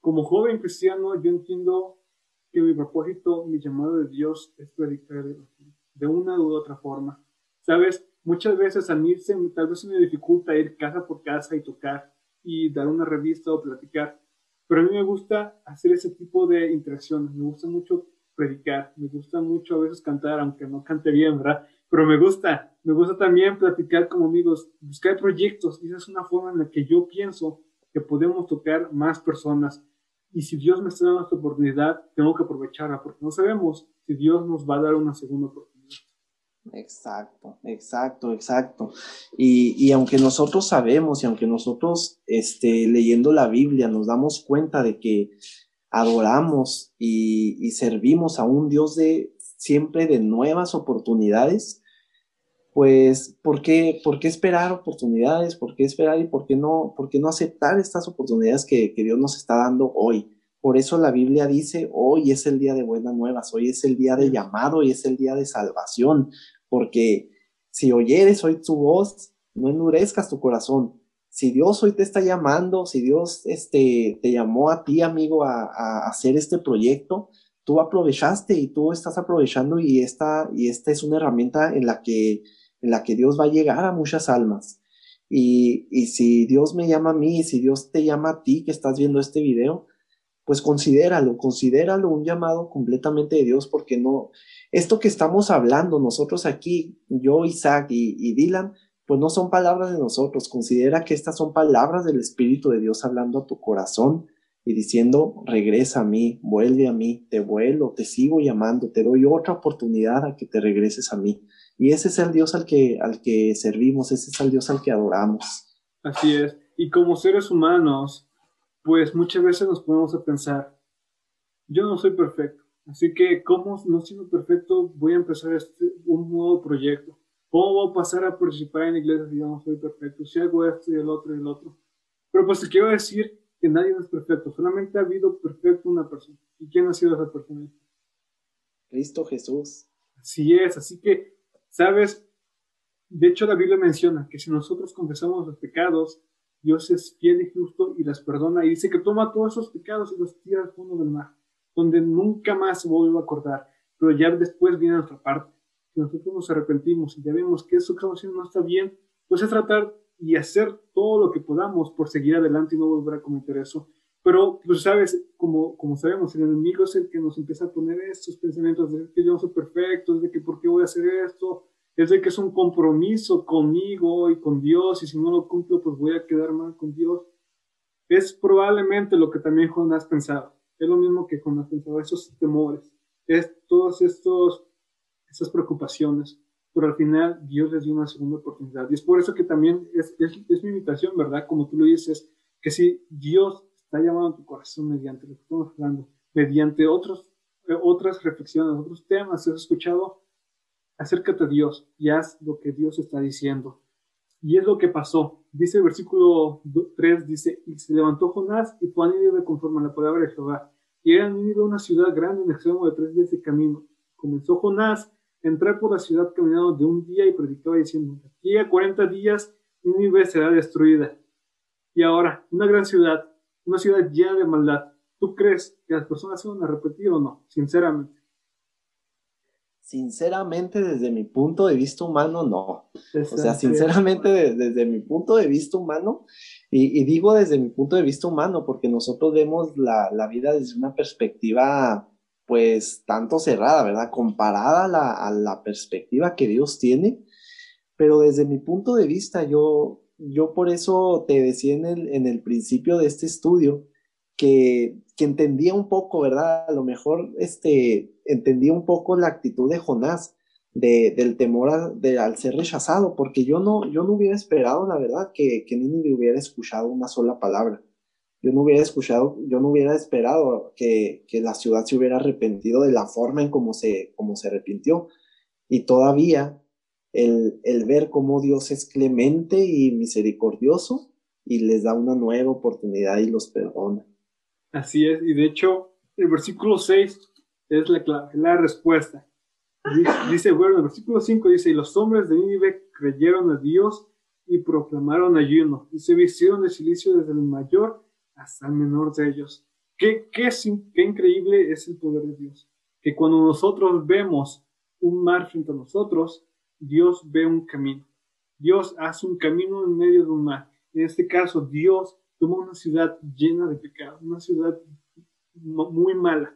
Como joven cristiano, yo entiendo que mi propósito, mi llamado de Dios es predicar de una u otra forma. Sabes, muchas veces a mí se, tal vez se me dificulta ir casa por casa y tocar y dar una revista o platicar, pero a mí me gusta hacer ese tipo de interacciones, me gusta mucho predicar, me gusta mucho a veces cantar, aunque no cante bien, ¿verdad? pero me gusta, me gusta también platicar como amigos, buscar proyectos, esa es una forma en la que yo pienso que podemos tocar más personas. Y si Dios me está dando esta oportunidad, tengo que aprovecharla, porque no sabemos si Dios nos va a dar una segunda oportunidad. Exacto, exacto, exacto. Y, y, aunque nosotros sabemos y aunque nosotros este, leyendo la Biblia nos damos cuenta de que adoramos y, y servimos a un Dios de siempre de nuevas oportunidades, pues, ¿por qué, ¿por qué esperar oportunidades? ¿Por qué esperar y por qué no, por qué no aceptar estas oportunidades que, que Dios nos está dando hoy? Por eso la Biblia dice, hoy es el día de buenas nuevas, hoy es el día de llamado y es el día de salvación, porque si oyeres hoy tu voz, no endurezcas tu corazón. Si Dios hoy te está llamando, si Dios este, te llamó a ti, amigo, a, a hacer este proyecto, tú aprovechaste y tú estás aprovechando y esta, y esta es una herramienta en la que, en la que Dios va a llegar a muchas almas. Y, y si Dios me llama a mí, si Dios te llama a ti que estás viendo este video, pues considéralo, considéralo un llamado completamente de Dios, porque no, esto que estamos hablando nosotros aquí, yo, Isaac y, y Dylan, pues no son palabras de nosotros, considera que estas son palabras del Espíritu de Dios hablando a tu corazón y diciendo, regresa a mí, vuelve a mí, te vuelvo, te sigo llamando, te doy otra oportunidad a que te regreses a mí. Y ese es el Dios al que, al que servimos, ese es el Dios al que adoramos. Así es. Y como seres humanos, pues muchas veces nos ponemos a pensar, yo no soy perfecto, así que ¿cómo no siendo perfecto voy a empezar este, un nuevo proyecto? ¿Cómo voy a pasar a participar en la iglesia si yo no soy perfecto? Si hago esto y el otro y el otro. Pero pues te quiero decir que nadie es perfecto, solamente ha habido perfecto una persona. ¿Y quién ha sido esa persona? Cristo Jesús. Así es, así que ¿Sabes? De hecho, la Biblia menciona que si nosotros confesamos los pecados, Dios es fiel y justo y las perdona y dice que toma todos esos pecados y los tira al fondo del mar, donde nunca más se vuelve a acordar. Pero ya después viene otra parte. Si nosotros nos arrepentimos y ya vemos que eso que estamos haciendo no está bien, pues es tratar y hacer todo lo que podamos por seguir adelante y no volver a cometer eso. Pero, pues sabes, como, como sabemos, el enemigo es el que nos empieza a poner estos pensamientos de que yo soy perfecto, de que por qué voy a hacer esto, es de que es un compromiso conmigo y con Dios, y si no lo cumplo, pues voy a quedar mal con Dios. Es probablemente lo que también Jonás pensaba. Es lo mismo que Jonás pensaba, esos temores, es todas estos, esas preocupaciones. Pero al final Dios les dio una segunda oportunidad. Y es por eso que también es, es, es mi invitación, ¿verdad? Como tú lo dices, que si Dios está llamando a tu corazón mediante lo que estamos hablando, mediante otros, eh, otras reflexiones, otros temas si has escuchado, acércate a Dios y haz lo que Dios está diciendo. Y es lo que pasó. Dice el versículo 3, dice, y se levantó Jonás y fue a Nínive conforme a la palabra de Jehová. Y era Nínive una ciudad grande en extremo de tres días de camino. Comenzó Jonás a entrar por la ciudad caminando de un día y predicaba diciendo, aquí a 40 días Nínive será destruida. Y ahora, una gran ciudad una ciudad llena de maldad. ¿Tú crees que las personas se van a repetir o no? Sinceramente. Sinceramente, desde mi punto de vista humano, no. O sea, sinceramente, desde mi punto de vista humano, y, digo desde mi punto de vista humano, porque nosotros vemos la, vida desde una perspectiva, pues, tanto cerrada, ¿verdad? Comparada a la, a la perspectiva que Dios tiene. Pero desde mi punto de vista, yo, yo por eso te decía en el, en el principio de este estudio que, que, entendía un poco, ¿verdad? A lo mejor este, entendía un poco la actitud de Jonás, de, del temor de, al ser rechazado, porque yo no, yo no hubiera esperado, la verdad, que, que le hubiera escuchado una sola palabra. Yo no hubiera escuchado, yo no hubiera esperado que, que la ciudad se hubiera arrepentido de la forma en cómo se, como se arrepintió. Y todavía el, ver cómo Dios es clemente y misericordioso y les da una nueva oportunidad y los perdona. Así es, y de hecho el versículo 6 es la, la respuesta. Dice, bueno, el versículo 5 dice, y los hombres de Nínive creyeron a Dios y proclamaron ayuno, y se vistieron de silicio desde el mayor hasta el menor de ellos. Qué, qué, qué increíble es el poder de Dios, que cuando nosotros vemos un mar frente a nosotros, Dios ve un camino. Dios hace un camino en medio de un mar. En este caso, Dios toma una ciudad llena de pecado, una ciudad muy mala,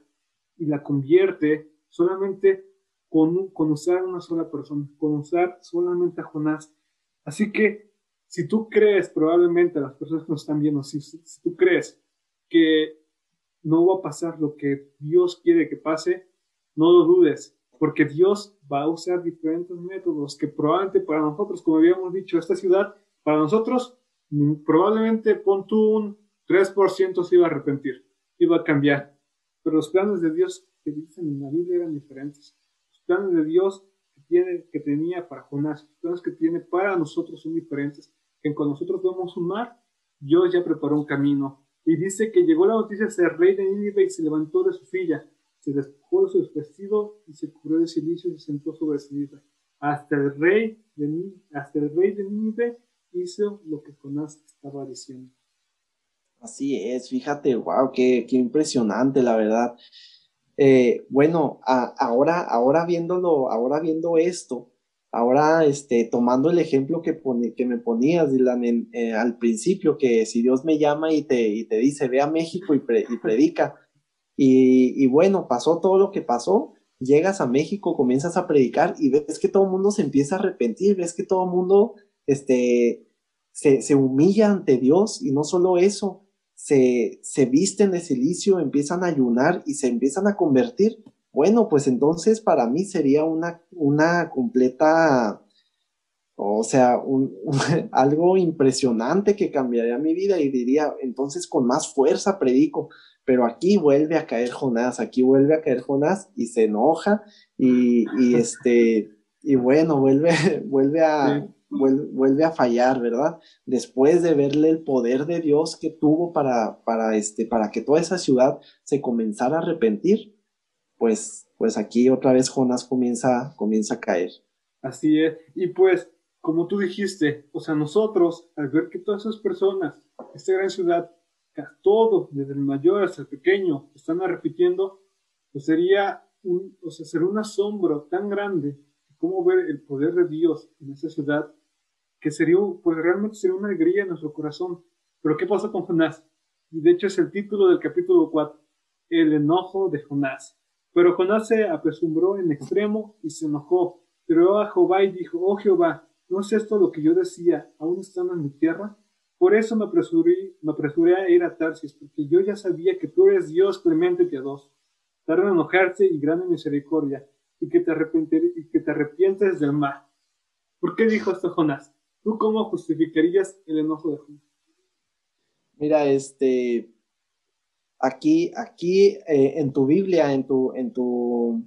y la convierte solamente con, usar a una sola persona, con usar solamente a Jonás. Así que si tú crees, probablemente las personas que nos están viendo, si, si tú crees que no va a pasar lo que Dios quiere que pase, no lo dudes, porque Dios va a usar diferentes métodos que probablemente para nosotros, como habíamos dicho, esta ciudad, para nosotros, mm, probablemente pon tú un 3% se iba a arrepentir, iba a cambiar. Pero los planes de Dios que dicen en la Biblia eran diferentes. Los planes de Dios que, tiene, que tenía para Jonás, los planes que tiene para nosotros son diferentes. Que cuando nosotros vemos un mar, Dios ya preparó un camino. Y dice que llegó la noticia de ser rey de Nínive y se levantó de su silla se despojó de su vestido y se cubrió de silicio y se sentó sobre ceniza. Hasta el rey de, hasta el rey de Nínive hizo lo que Jonás estaba diciendo. Así es, fíjate, wow, qué, qué impresionante, la verdad. Eh, bueno, ahora, ahora viéndolo, ahora viendo esto, Ahora, este, tomando el ejemplo que, que me ponías, Dylan, eh, al principio, que si Dios me llama y te, te dice, ve a México y, predica, y, bueno, pasó todo lo que pasó, llegas a México, comienzas a predicar y ves que todo el mundo se empieza a arrepentir, ves que todo el mundo este, se, se humilla ante Dios y no solo eso, se, se visten de silicio, empiezan a ayunar y se empiezan a convertir. Bueno, pues entonces para mí sería una, una completa, o sea, algo impresionante que cambiaría mi vida y diría, entonces con más fuerza predico. Pero aquí vuelve a caer Jonás, aquí vuelve a caer Jonás y se enoja y, y este, y bueno, vuelve, vuelve a, vuelve, a fallar, ¿verdad? Después de verle el poder de Dios que tuvo para, para, este, para que toda esa ciudad se comenzara a arrepentir, pues, pues aquí otra vez Jonás comienza, comienza a caer. Así es. Y pues, como tú dijiste, o sea, nosotros, al ver que todas esas personas, esta gran ciudad, todos, desde el mayor hasta el pequeño, están repitiendo, pues sería un, o sea, sería un asombro tan grande como ver el poder de Dios en esa ciudad, que sería, pues realmente sería una alegría en nuestro corazón. Pero ¿qué pasa con Jonás? Y de hecho es el título del capítulo 4, el enojo de Jonás. Pero Jonás se apresumbró en extremo y se enojó. Pero a Jehová y dijo, oh Jehová, ¿no es esto lo que yo decía, aún estando en mi tierra? Por eso me apresuré, me apresuré a ir a Tarsis, porque yo ya sabía que tú eres Dios clemente y piadoso, tarde en enojarse y grande misericordia, y que te, y que te arrepientes del mal. ¿Por qué dijo esto Jonás? ¿Tú cómo justificarías el enojo de Jonás? Mira, este, Aquí, aquí eh, en tu Biblia, en tu, en, tu,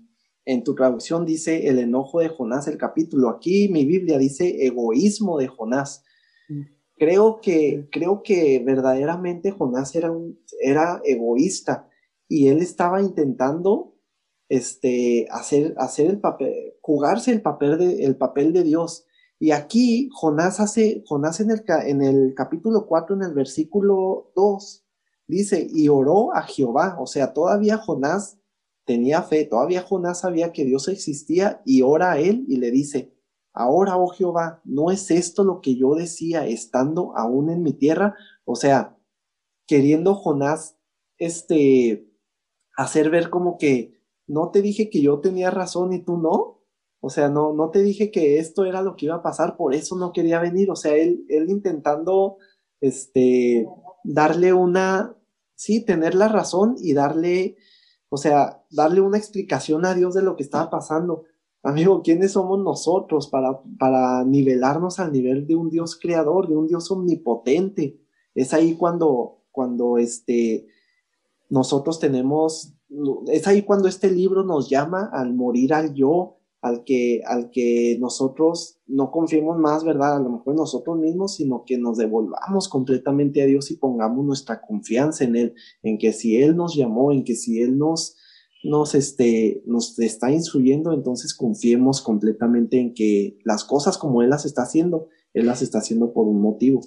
en tu traducción dice el enojo de Jonás, el capítulo. Aquí mi Biblia dice egoísmo de Jonás. Mm. Creo que, creo que verdaderamente Jonás era, un, era egoísta y él estaba intentando este, hacer, hacer el papel, jugarse el papel de, el papel de Dios. Y aquí Jonás hace, Jonás en el, en el capítulo 4, en el versículo 2, Dice, y oró a Jehová, o sea, todavía Jonás tenía fe, todavía Jonás sabía que Dios existía y ora a él y le dice, ahora, oh Jehová, ¿no es esto lo que yo decía estando aún en mi tierra? O sea, queriendo Jonás, este, hacer ver como que, no te dije que yo tenía razón y tú no. O sea, no, no te dije que esto era lo que iba a pasar, por eso no quería venir. O sea, él, él intentando, este, darle una, sí, tener la razón y darle, o sea, darle una explicación a Dios de lo que estaba pasando. Amigo, ¿quiénes somos nosotros para, para nivelarnos al nivel de un Dios creador, de un Dios omnipotente? Es ahí cuando, cuando este, nosotros tenemos, es ahí cuando este libro nos llama al morir al yo, al que, al que nosotros no confiemos más, ¿verdad? A lo mejor en nosotros mismos, sino que nos devolvamos completamente a Dios y pongamos nuestra confianza en Él, en que si Él nos llamó, en que si Él nos, nos, este, nos está instruyendo, entonces confiemos completamente en que las cosas como Él las está haciendo, Él las está haciendo por un motivo.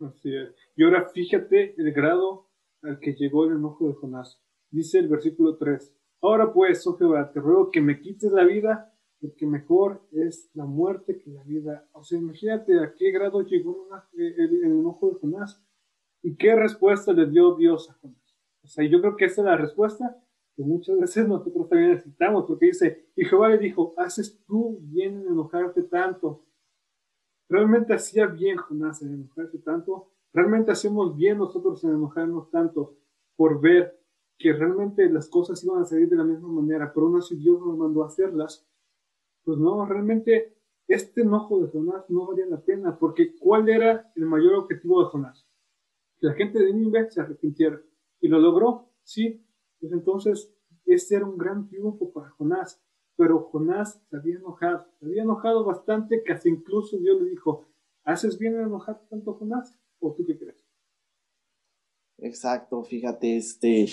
Así es. Y ahora fíjate el grado al que llegó el enojo de Jonás. Dice el versículo 3. Ahora pues, oh Jehová, te ruego que me quites la vida porque mejor es la muerte que la vida. O sea, imagínate a qué grado llegó el, enojo de Jonás y qué respuesta le dio Dios a Jonás. O sea, yo creo que esa es la respuesta que muchas veces nosotros también necesitamos, porque dice, y Jehová le dijo, haces tú bien en enojarte tanto. Realmente hacía bien Jonás en enojarse tanto. Realmente hacemos bien nosotros en enojarnos tanto por ver que realmente las cosas iban a salir de la misma manera, pero aún así Dios nos mandó a hacerlas pues no, realmente este enojo de Jonás no valía la pena, porque ¿cuál era el mayor objetivo de Jonás? Que la gente de Nínive se arrepintiera. ¿Y lo logró? Sí. Pues entonces, este era un gran triunfo para Jonás. Pero Jonás se había enojado, se había enojado bastante, hasta incluso Dios le dijo, ¿haces bien en enojar tanto Jonás? ¿O tú qué crees? Exacto, fíjate, este,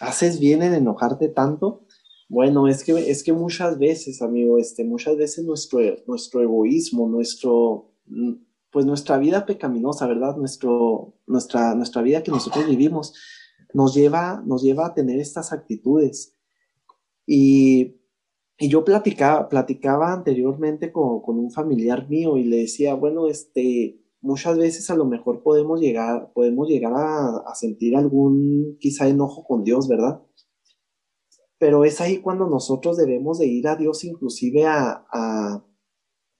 ¿haces bien en enojarte tanto? Bueno, es que, es que muchas veces, amigo, este, muchas veces nuestro, nuestro egoísmo, nuestro, pues nuestra vida pecaminosa, ¿verdad? Nuestro, nuestra, nuestra vida que nosotros vivimos nos lleva, nos lleva a tener estas actitudes. Y y yo platicaba, platicaba anteriormente con, con, un familiar mío y le decía, bueno, este, muchas veces a lo mejor podemos llegar, podemos llegar a, sentir algún quizá enojo con Dios, ¿verdad? Pero es ahí cuando nosotros debemos de ir a Dios inclusive a, a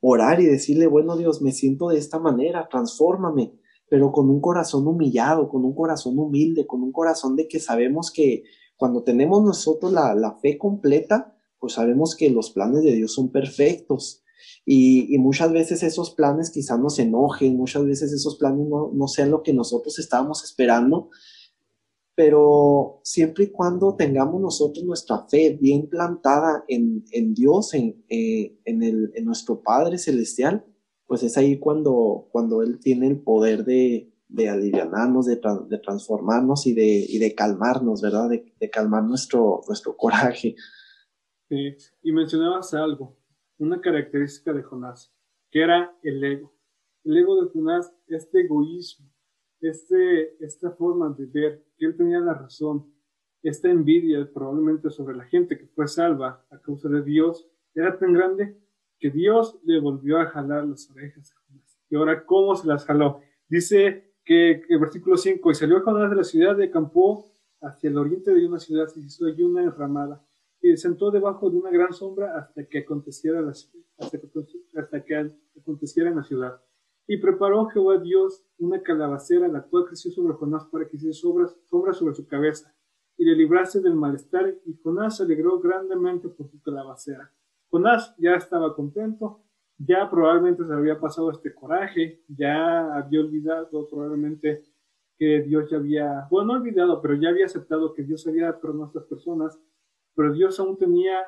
orar y decirle, bueno Dios, me siento de esta manera, transfórmame, pero con un corazón humillado, con un corazón humilde, con un corazón de que sabemos que cuando tenemos nosotros la, la fe completa, pues sabemos que los planes de Dios son perfectos. Y, muchas veces esos planes quizás nos enojen, muchas veces esos planes no, sean lo que nosotros estábamos esperando, pero siempre y cuando tengamos nosotros nuestra fe bien plantada en, Dios, en, eh, en, el, en nuestro Padre Celestial, pues es ahí cuando, cuando Él tiene el poder de, de aliviarnos, de, de, transformarnos y de, y de calmarnos, ¿verdad? De, de calmar nuestro, nuestro coraje. Sí, y mencionabas algo, una característica de Jonás, que era el ego. El ego de Jonás, este egoísmo, este, esta forma de ver que él tenía la razón, esta envidia probablemente sobre la gente que fue salva a causa de Dios, era tan grande que Dios le volvió a jalar las orejas a Jonás. Y ahora, ¿cómo se las jaló? Dice que, el versículo 5, y salió Jonás de la ciudad de Campó hacia el oriente de una ciudad y hizo allí una enramada y sentó debajo de una gran sombra hasta que aconteciera hasta que, aconteciera en la ciudad. Y preparó Jehová Dios una calabacera, la cual creció sobre Jonás para que hiciese sombra, sombra sobre su cabeza, y le librase del malestar, y Jonás se alegró grandemente por su calabacera. Jonás ya estaba contento, ya probablemente se había pasado este coraje, ya había olvidado probablemente que Dios ya había, bueno, no olvidado, pero ya había aceptado que Dios había perdonado a estas personas, pero Dios aún tenía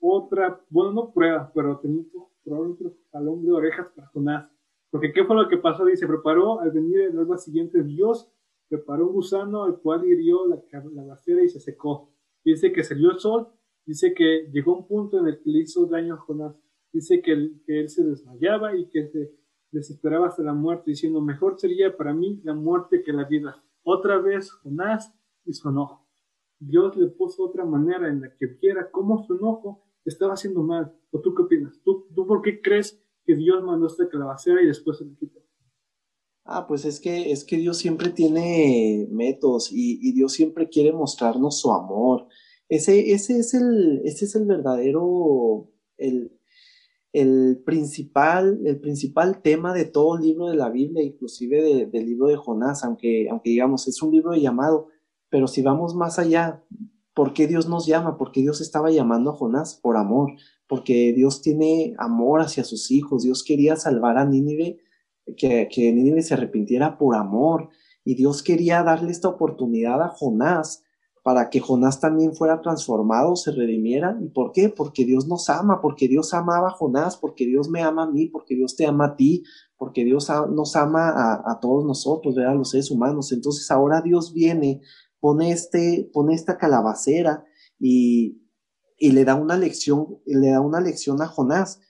otra, bueno, no prueba, pero tenía probablemente al hombre de orejas para Jonás. Porque ¿qué fue lo que pasó? Dice, preparó al venir el alba siguiente, Dios preparó un gusano al cual hirió la, la bacera y se secó. Dice que salió el sol, dice que llegó un punto en el que le hizo daño a Jonás. Dice que, que él se desmayaba y que se desesperaba hasta la muerte, diciendo, mejor sería para mí la muerte que la vida. Otra vez Jonás y su enojo. Dios le puso otra manera en la que viera cómo su enojo estaba haciendo mal. ¿O tú qué opinas? ¿Tú, tú por qué crees que Dios mandó esta calabacera y después se le quitó? Ah, pues es que, es que Dios siempre tiene métodos y, Dios siempre quiere mostrarnos su amor. Ese, ese, es, el, ese es el verdadero, el, el, principal, el principal tema de todo el libro de la Biblia, inclusive del libro de Jonás, aunque, aunque digamos es un libro de llamado, pero si vamos más allá, ¿por qué Dios nos llama? Porque Dios estaba llamando a Jonás por amor, porque Dios tiene amor hacia sus hijos. Dios quería salvar a Nínive, que, que Nínive se arrepintiera por amor. Y Dios quería darle esta oportunidad a Jonás para que Jonás también fuera transformado, se redimiera. ¿Y por qué? Porque Dios nos ama, porque Dios amaba a Jonás, porque Dios me ama a mí, porque Dios te ama a ti, porque Dios nos ama a, todos nosotros, a los seres humanos. Entonces ahora Dios viene pone, este, pone esta calabacera y, y le da una lección, le da una lección a Jonás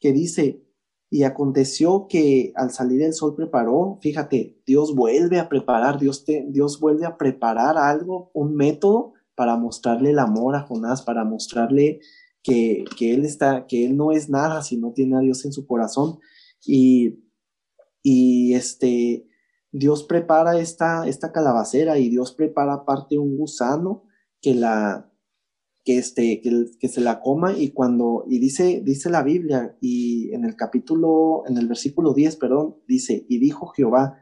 que dice, y aconteció que al salir el sol preparó, fíjate, Dios vuelve a preparar, Dios, te, Dios vuelve a preparar algo, un método para mostrarle el amor a Jonás, para mostrarle que, que, él está, que él no es nada si no tiene a Dios en su corazón. Y, y este, Dios prepara esta, esta calabacera y Dios prepara aparte un gusano que la que este que, se la coma y cuando y dice dice la Biblia y en el capítulo en el versículo 10, perdón, dice, y dijo Jehová,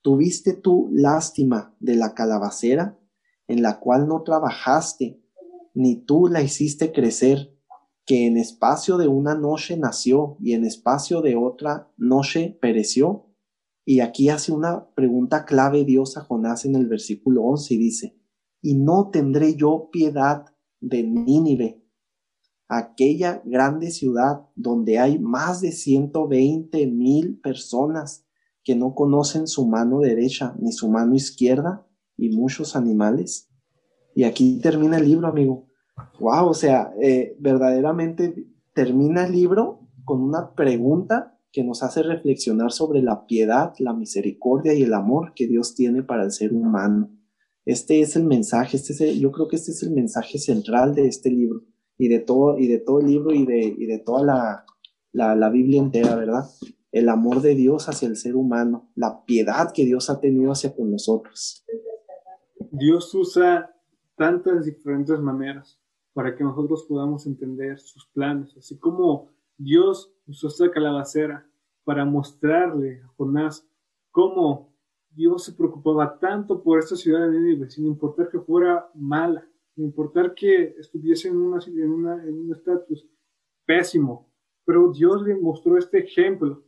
tuviste tú lástima de la calabacera en la cual no trabajaste, ni tú la hiciste crecer, que en espacio de una noche nació y en espacio de otra noche pereció. Y aquí hace una pregunta clave Dios a Jonás en el versículo 11 y dice, y no tendré yo piedad de Nínive, aquella grande ciudad donde hay más de 120 mil personas que no conocen su mano derecha ni su mano izquierda y muchos animales. Y aquí termina el libro, amigo. Wow, o sea, eh, verdaderamente termina el libro con una pregunta que nos hace reflexionar sobre la piedad, la misericordia y el amor que Dios tiene para el ser humano. Este es el mensaje, este es yo creo que este es el mensaje central de este libro. y de todo, y de todo el libro y de, y de toda la, la, la Biblia entera, ¿verdad? El amor de Dios hacia el ser humano, la piedad que Dios ha tenido hacia con nosotros. Dios usa tantas diferentes maneras para que nosotros podamos entender sus planes, así como Dios usó esta calabacera para mostrarle a Jonás cómo Dios se preocupaba tanto por esta ciudad de Nínive, sin importar que fuera mala, sin importar que estuviese en, un estatus pésimo. Pero Dios le mostró este ejemplo,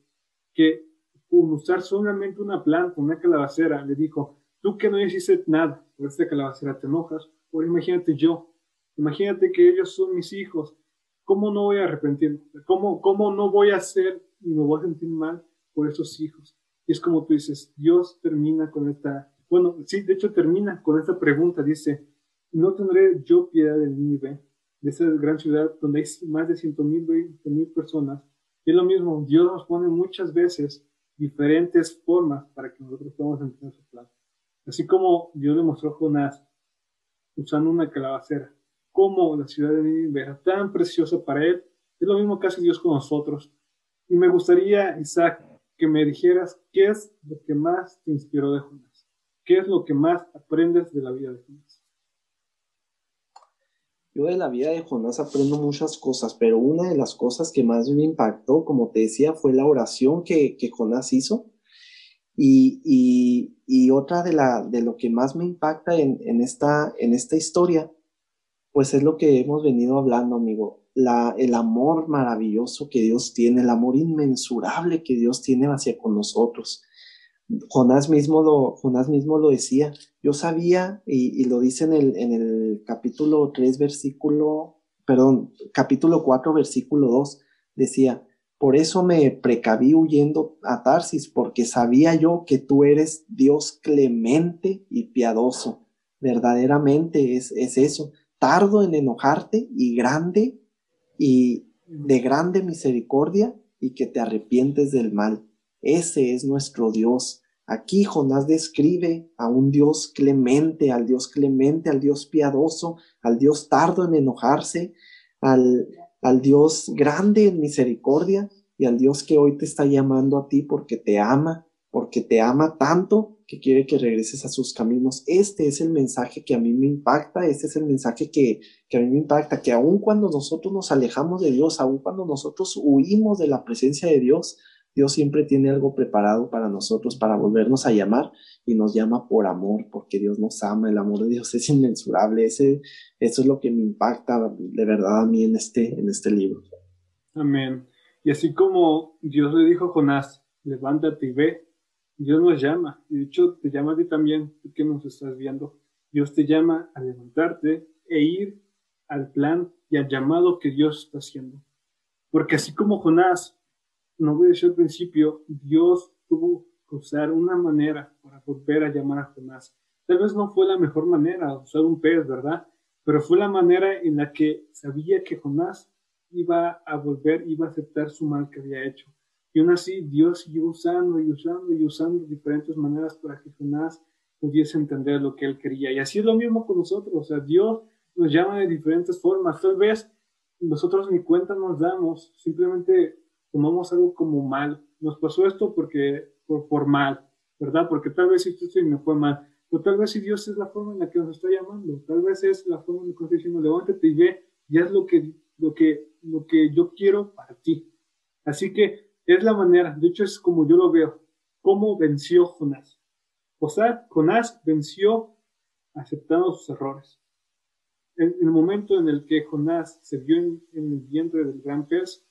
que con usar solamente una planta, una calabacera, le dijo, tú que no hiciste nada por esta calabacera, te enojas, ahora imagínate yo, imagínate que ellos son mis hijos, ¿cómo no voy a arrepentirme? ¿Cómo, cómo no voy a hacer y me voy a sentir mal por esos hijos? Y es como tú dices, Dios termina con esta, bueno, sí, de hecho termina con esta pregunta, dice, ¿no tendré yo piedad de Nínive, de esa gran ciudad donde hay más de ciento mil, mil personas? Y es lo mismo, Dios nos pone muchas veces diferentes formas para que nosotros podamos entender su plan. Así como Dios le mostró a Jonás usando una calabacera, como la ciudad de Nínive era tan preciosa para él, es lo mismo que hace Dios con nosotros. Y me gustaría, Isaac, que me dijeras qué es lo que más te inspiró de Jonás. ¿Qué es lo que más aprendes de la vida de Jonás? Yo de la vida de Jonás aprendo muchas cosas, pero una de las cosas que más me impactó, como te decía, fue la oración que, que Jonás hizo. Y, y, otra de, la, de lo que más me impacta en, en, esta, en esta historia, pues es lo que hemos venido hablando, amigo. El amor maravilloso que Dios tiene, el amor inmensurable que Dios tiene hacia con nosotros. Jonás mismo lo, mismo lo decía. Yo sabía, y, y lo dice en el, en el capítulo 3, versículo, perdón, capítulo 4, versículo 2, decía, por eso me precaví huyendo a Tarsis, porque sabía yo que tú eres Dios clemente y piadoso. Verdaderamente es, es eso. Tardo en enojarte y grande y de grande misericordia y que te arrepientes del mal. Ese es nuestro Dios. Aquí Jonás describe a un Dios clemente, al Dios clemente, al Dios piadoso, al Dios tardo en enojarse, al, al Dios grande en misericordia y al Dios que hoy te está llamando a ti porque te ama, porque te ama tanto que quiere que regreses a sus caminos. Este es el mensaje que a mí me impacta, este es el mensaje que, que a mí me impacta, que aun cuando nosotros nos alejamos de Dios, aun cuando nosotros huimos de la presencia de Dios, Dios siempre tiene algo preparado para nosotros, para volvernos a llamar y nos llama por amor, porque Dios nos ama, el amor de Dios es inmensurable. Ese, eso es lo que me impacta de verdad a mí en este, en este libro. Amén. Y así como Dios le dijo a Jonás, levántate y ve, Dios nos llama. Y de hecho te llama a ti también, tú que nos estás viendo. Dios te llama a levantarte e ir al plan y al llamado que Dios está haciendo. Porque así como Jonás no obedeció al principio, Dios tuvo que usar una manera para volver a llamar a Jonás. Tal vez no fue la mejor manera, usar un pez, ¿verdad? Pero fue la manera en la que sabía que Jonás iba a volver, iba a aceptar su mal que había hecho. Y aún así, Dios siguió usando y usando y usando diferentes maneras para que Jonás pudiese entender lo que él quería. Y así es lo mismo con nosotros. O sea, Dios nos llama de diferentes formas. Tal vez nosotros ni cuenta nos damos, simplemente tomamos algo como mal. Nos pasó esto porque, por, por mal, ¿verdad? Porque tal vez esto sí me fue mal. O tal vez si Dios es la forma en la que nos está llamando. Tal vez es la forma en la que nos está diciendo, levántate y ve, ya es lo que, lo que, lo que yo quiero para ti. Así que es la manera, de hecho es como yo lo veo, cómo venció Jonás. O sea, Jonás venció aceptando sus errores. En, el momento en el que Jonás se vio en, el vientre del gran pez,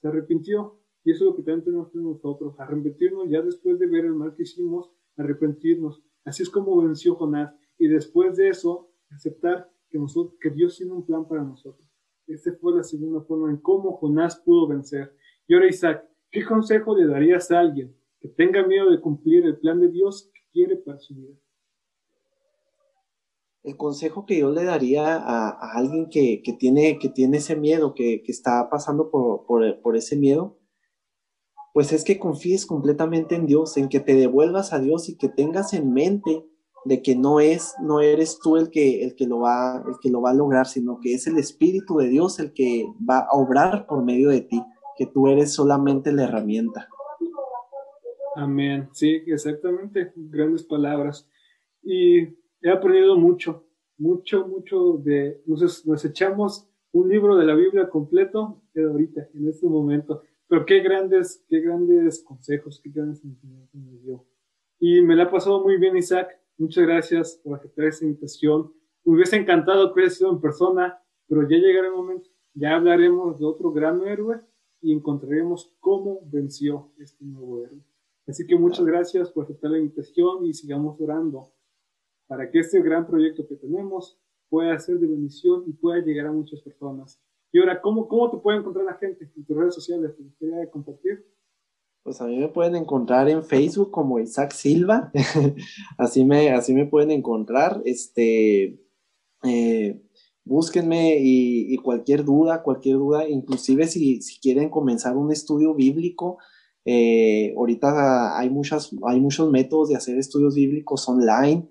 se arrepintió. Y eso es lo que también tenemos que nosotros, arrepentirnos ya después de ver el mal que hicimos, arrepentirnos. Así es como venció Jonás. Y después de eso, aceptar que, nosotros, que Dios tiene un plan para nosotros. Esta fue la segunda forma en cómo Jonás pudo vencer. Y ahora, Isaac, ¿qué consejo le darías a alguien que tenga miedo de cumplir el plan de Dios que quiere para su vida? el consejo que yo le daría a, alguien que, tiene, que tiene ese miedo, que, está pasando por, por, ese miedo, pues es que confíes completamente en Dios, en que te devuelvas a Dios y que tengas en mente de que no es, no eres tú el que, el que lo va, el que lo va a lograr, sino que es el Espíritu de Dios el que va a obrar por medio de ti, que tú eres solamente la herramienta. Amén. Sí, exactamente. Grandes palabras. Y he aprendido mucho, mucho, mucho de, nos, nos echamos un libro de la Biblia completo de ahorita, en este momento. Pero qué grandes, qué grandes consejos, qué grandes enseñanzas me dio. Y me la ha pasado muy bien, Isaac. Muchas gracias por aceptar esta invitación. Me hubiese encantado que hubiera sido en persona, pero ya llegará el momento. Ya hablaremos de otro gran héroe y encontraremos cómo venció este nuevo héroe. Así que muchas gracias por aceptar la invitación y sigamos orando para que este gran proyecto que tenemos pueda ser de bendición y pueda llegar a muchas personas. Y ahora, ¿cómo, cómo te puede encontrar la gente en tus redes sociales? ¿Te gustaría compartir? Pues a mí me pueden encontrar en Facebook como Isaac Silva, así, me, así me pueden encontrar, este, eh, búsquenme y, cualquier duda, cualquier duda, inclusive si, si quieren comenzar un estudio bíblico, eh, ahorita hay, muchas, hay muchos métodos de hacer estudios bíblicos online,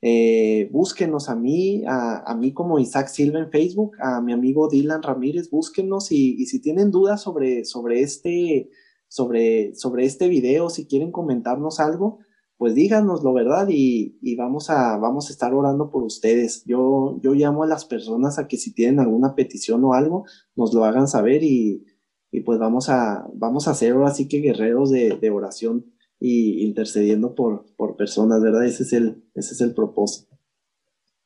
eh, búsquenos a mí, a, mí como Isaac Silva en Facebook, a mi amigo Dylan Ramírez, búsquenos y, y si tienen dudas sobre, sobre este sobre, sobre este video, si quieren comentarnos algo, pues díganoslo, ¿verdad? Y, y, vamos, a, vamos a estar orando por ustedes. Yo, yo llamo a las personas a que si tienen alguna petición o algo, nos lo hagan saber y, y pues vamos a, vamos a ser ahora sí que guerreros de, de oración y intercediendo por, por personas, ¿verdad? Ese es el, ese es el propósito.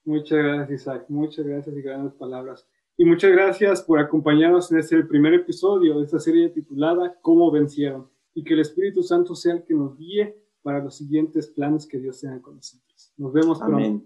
Muchas gracias, Isaac. Muchas gracias y grandes palabras. Y muchas gracias por acompañarnos en este primer episodio de esta serie titulada Cómo vencieron. Y que el Espíritu Santo sea el que nos guíe para los siguientes planes que Dios tenga con nosotros. Nos vemos pronto.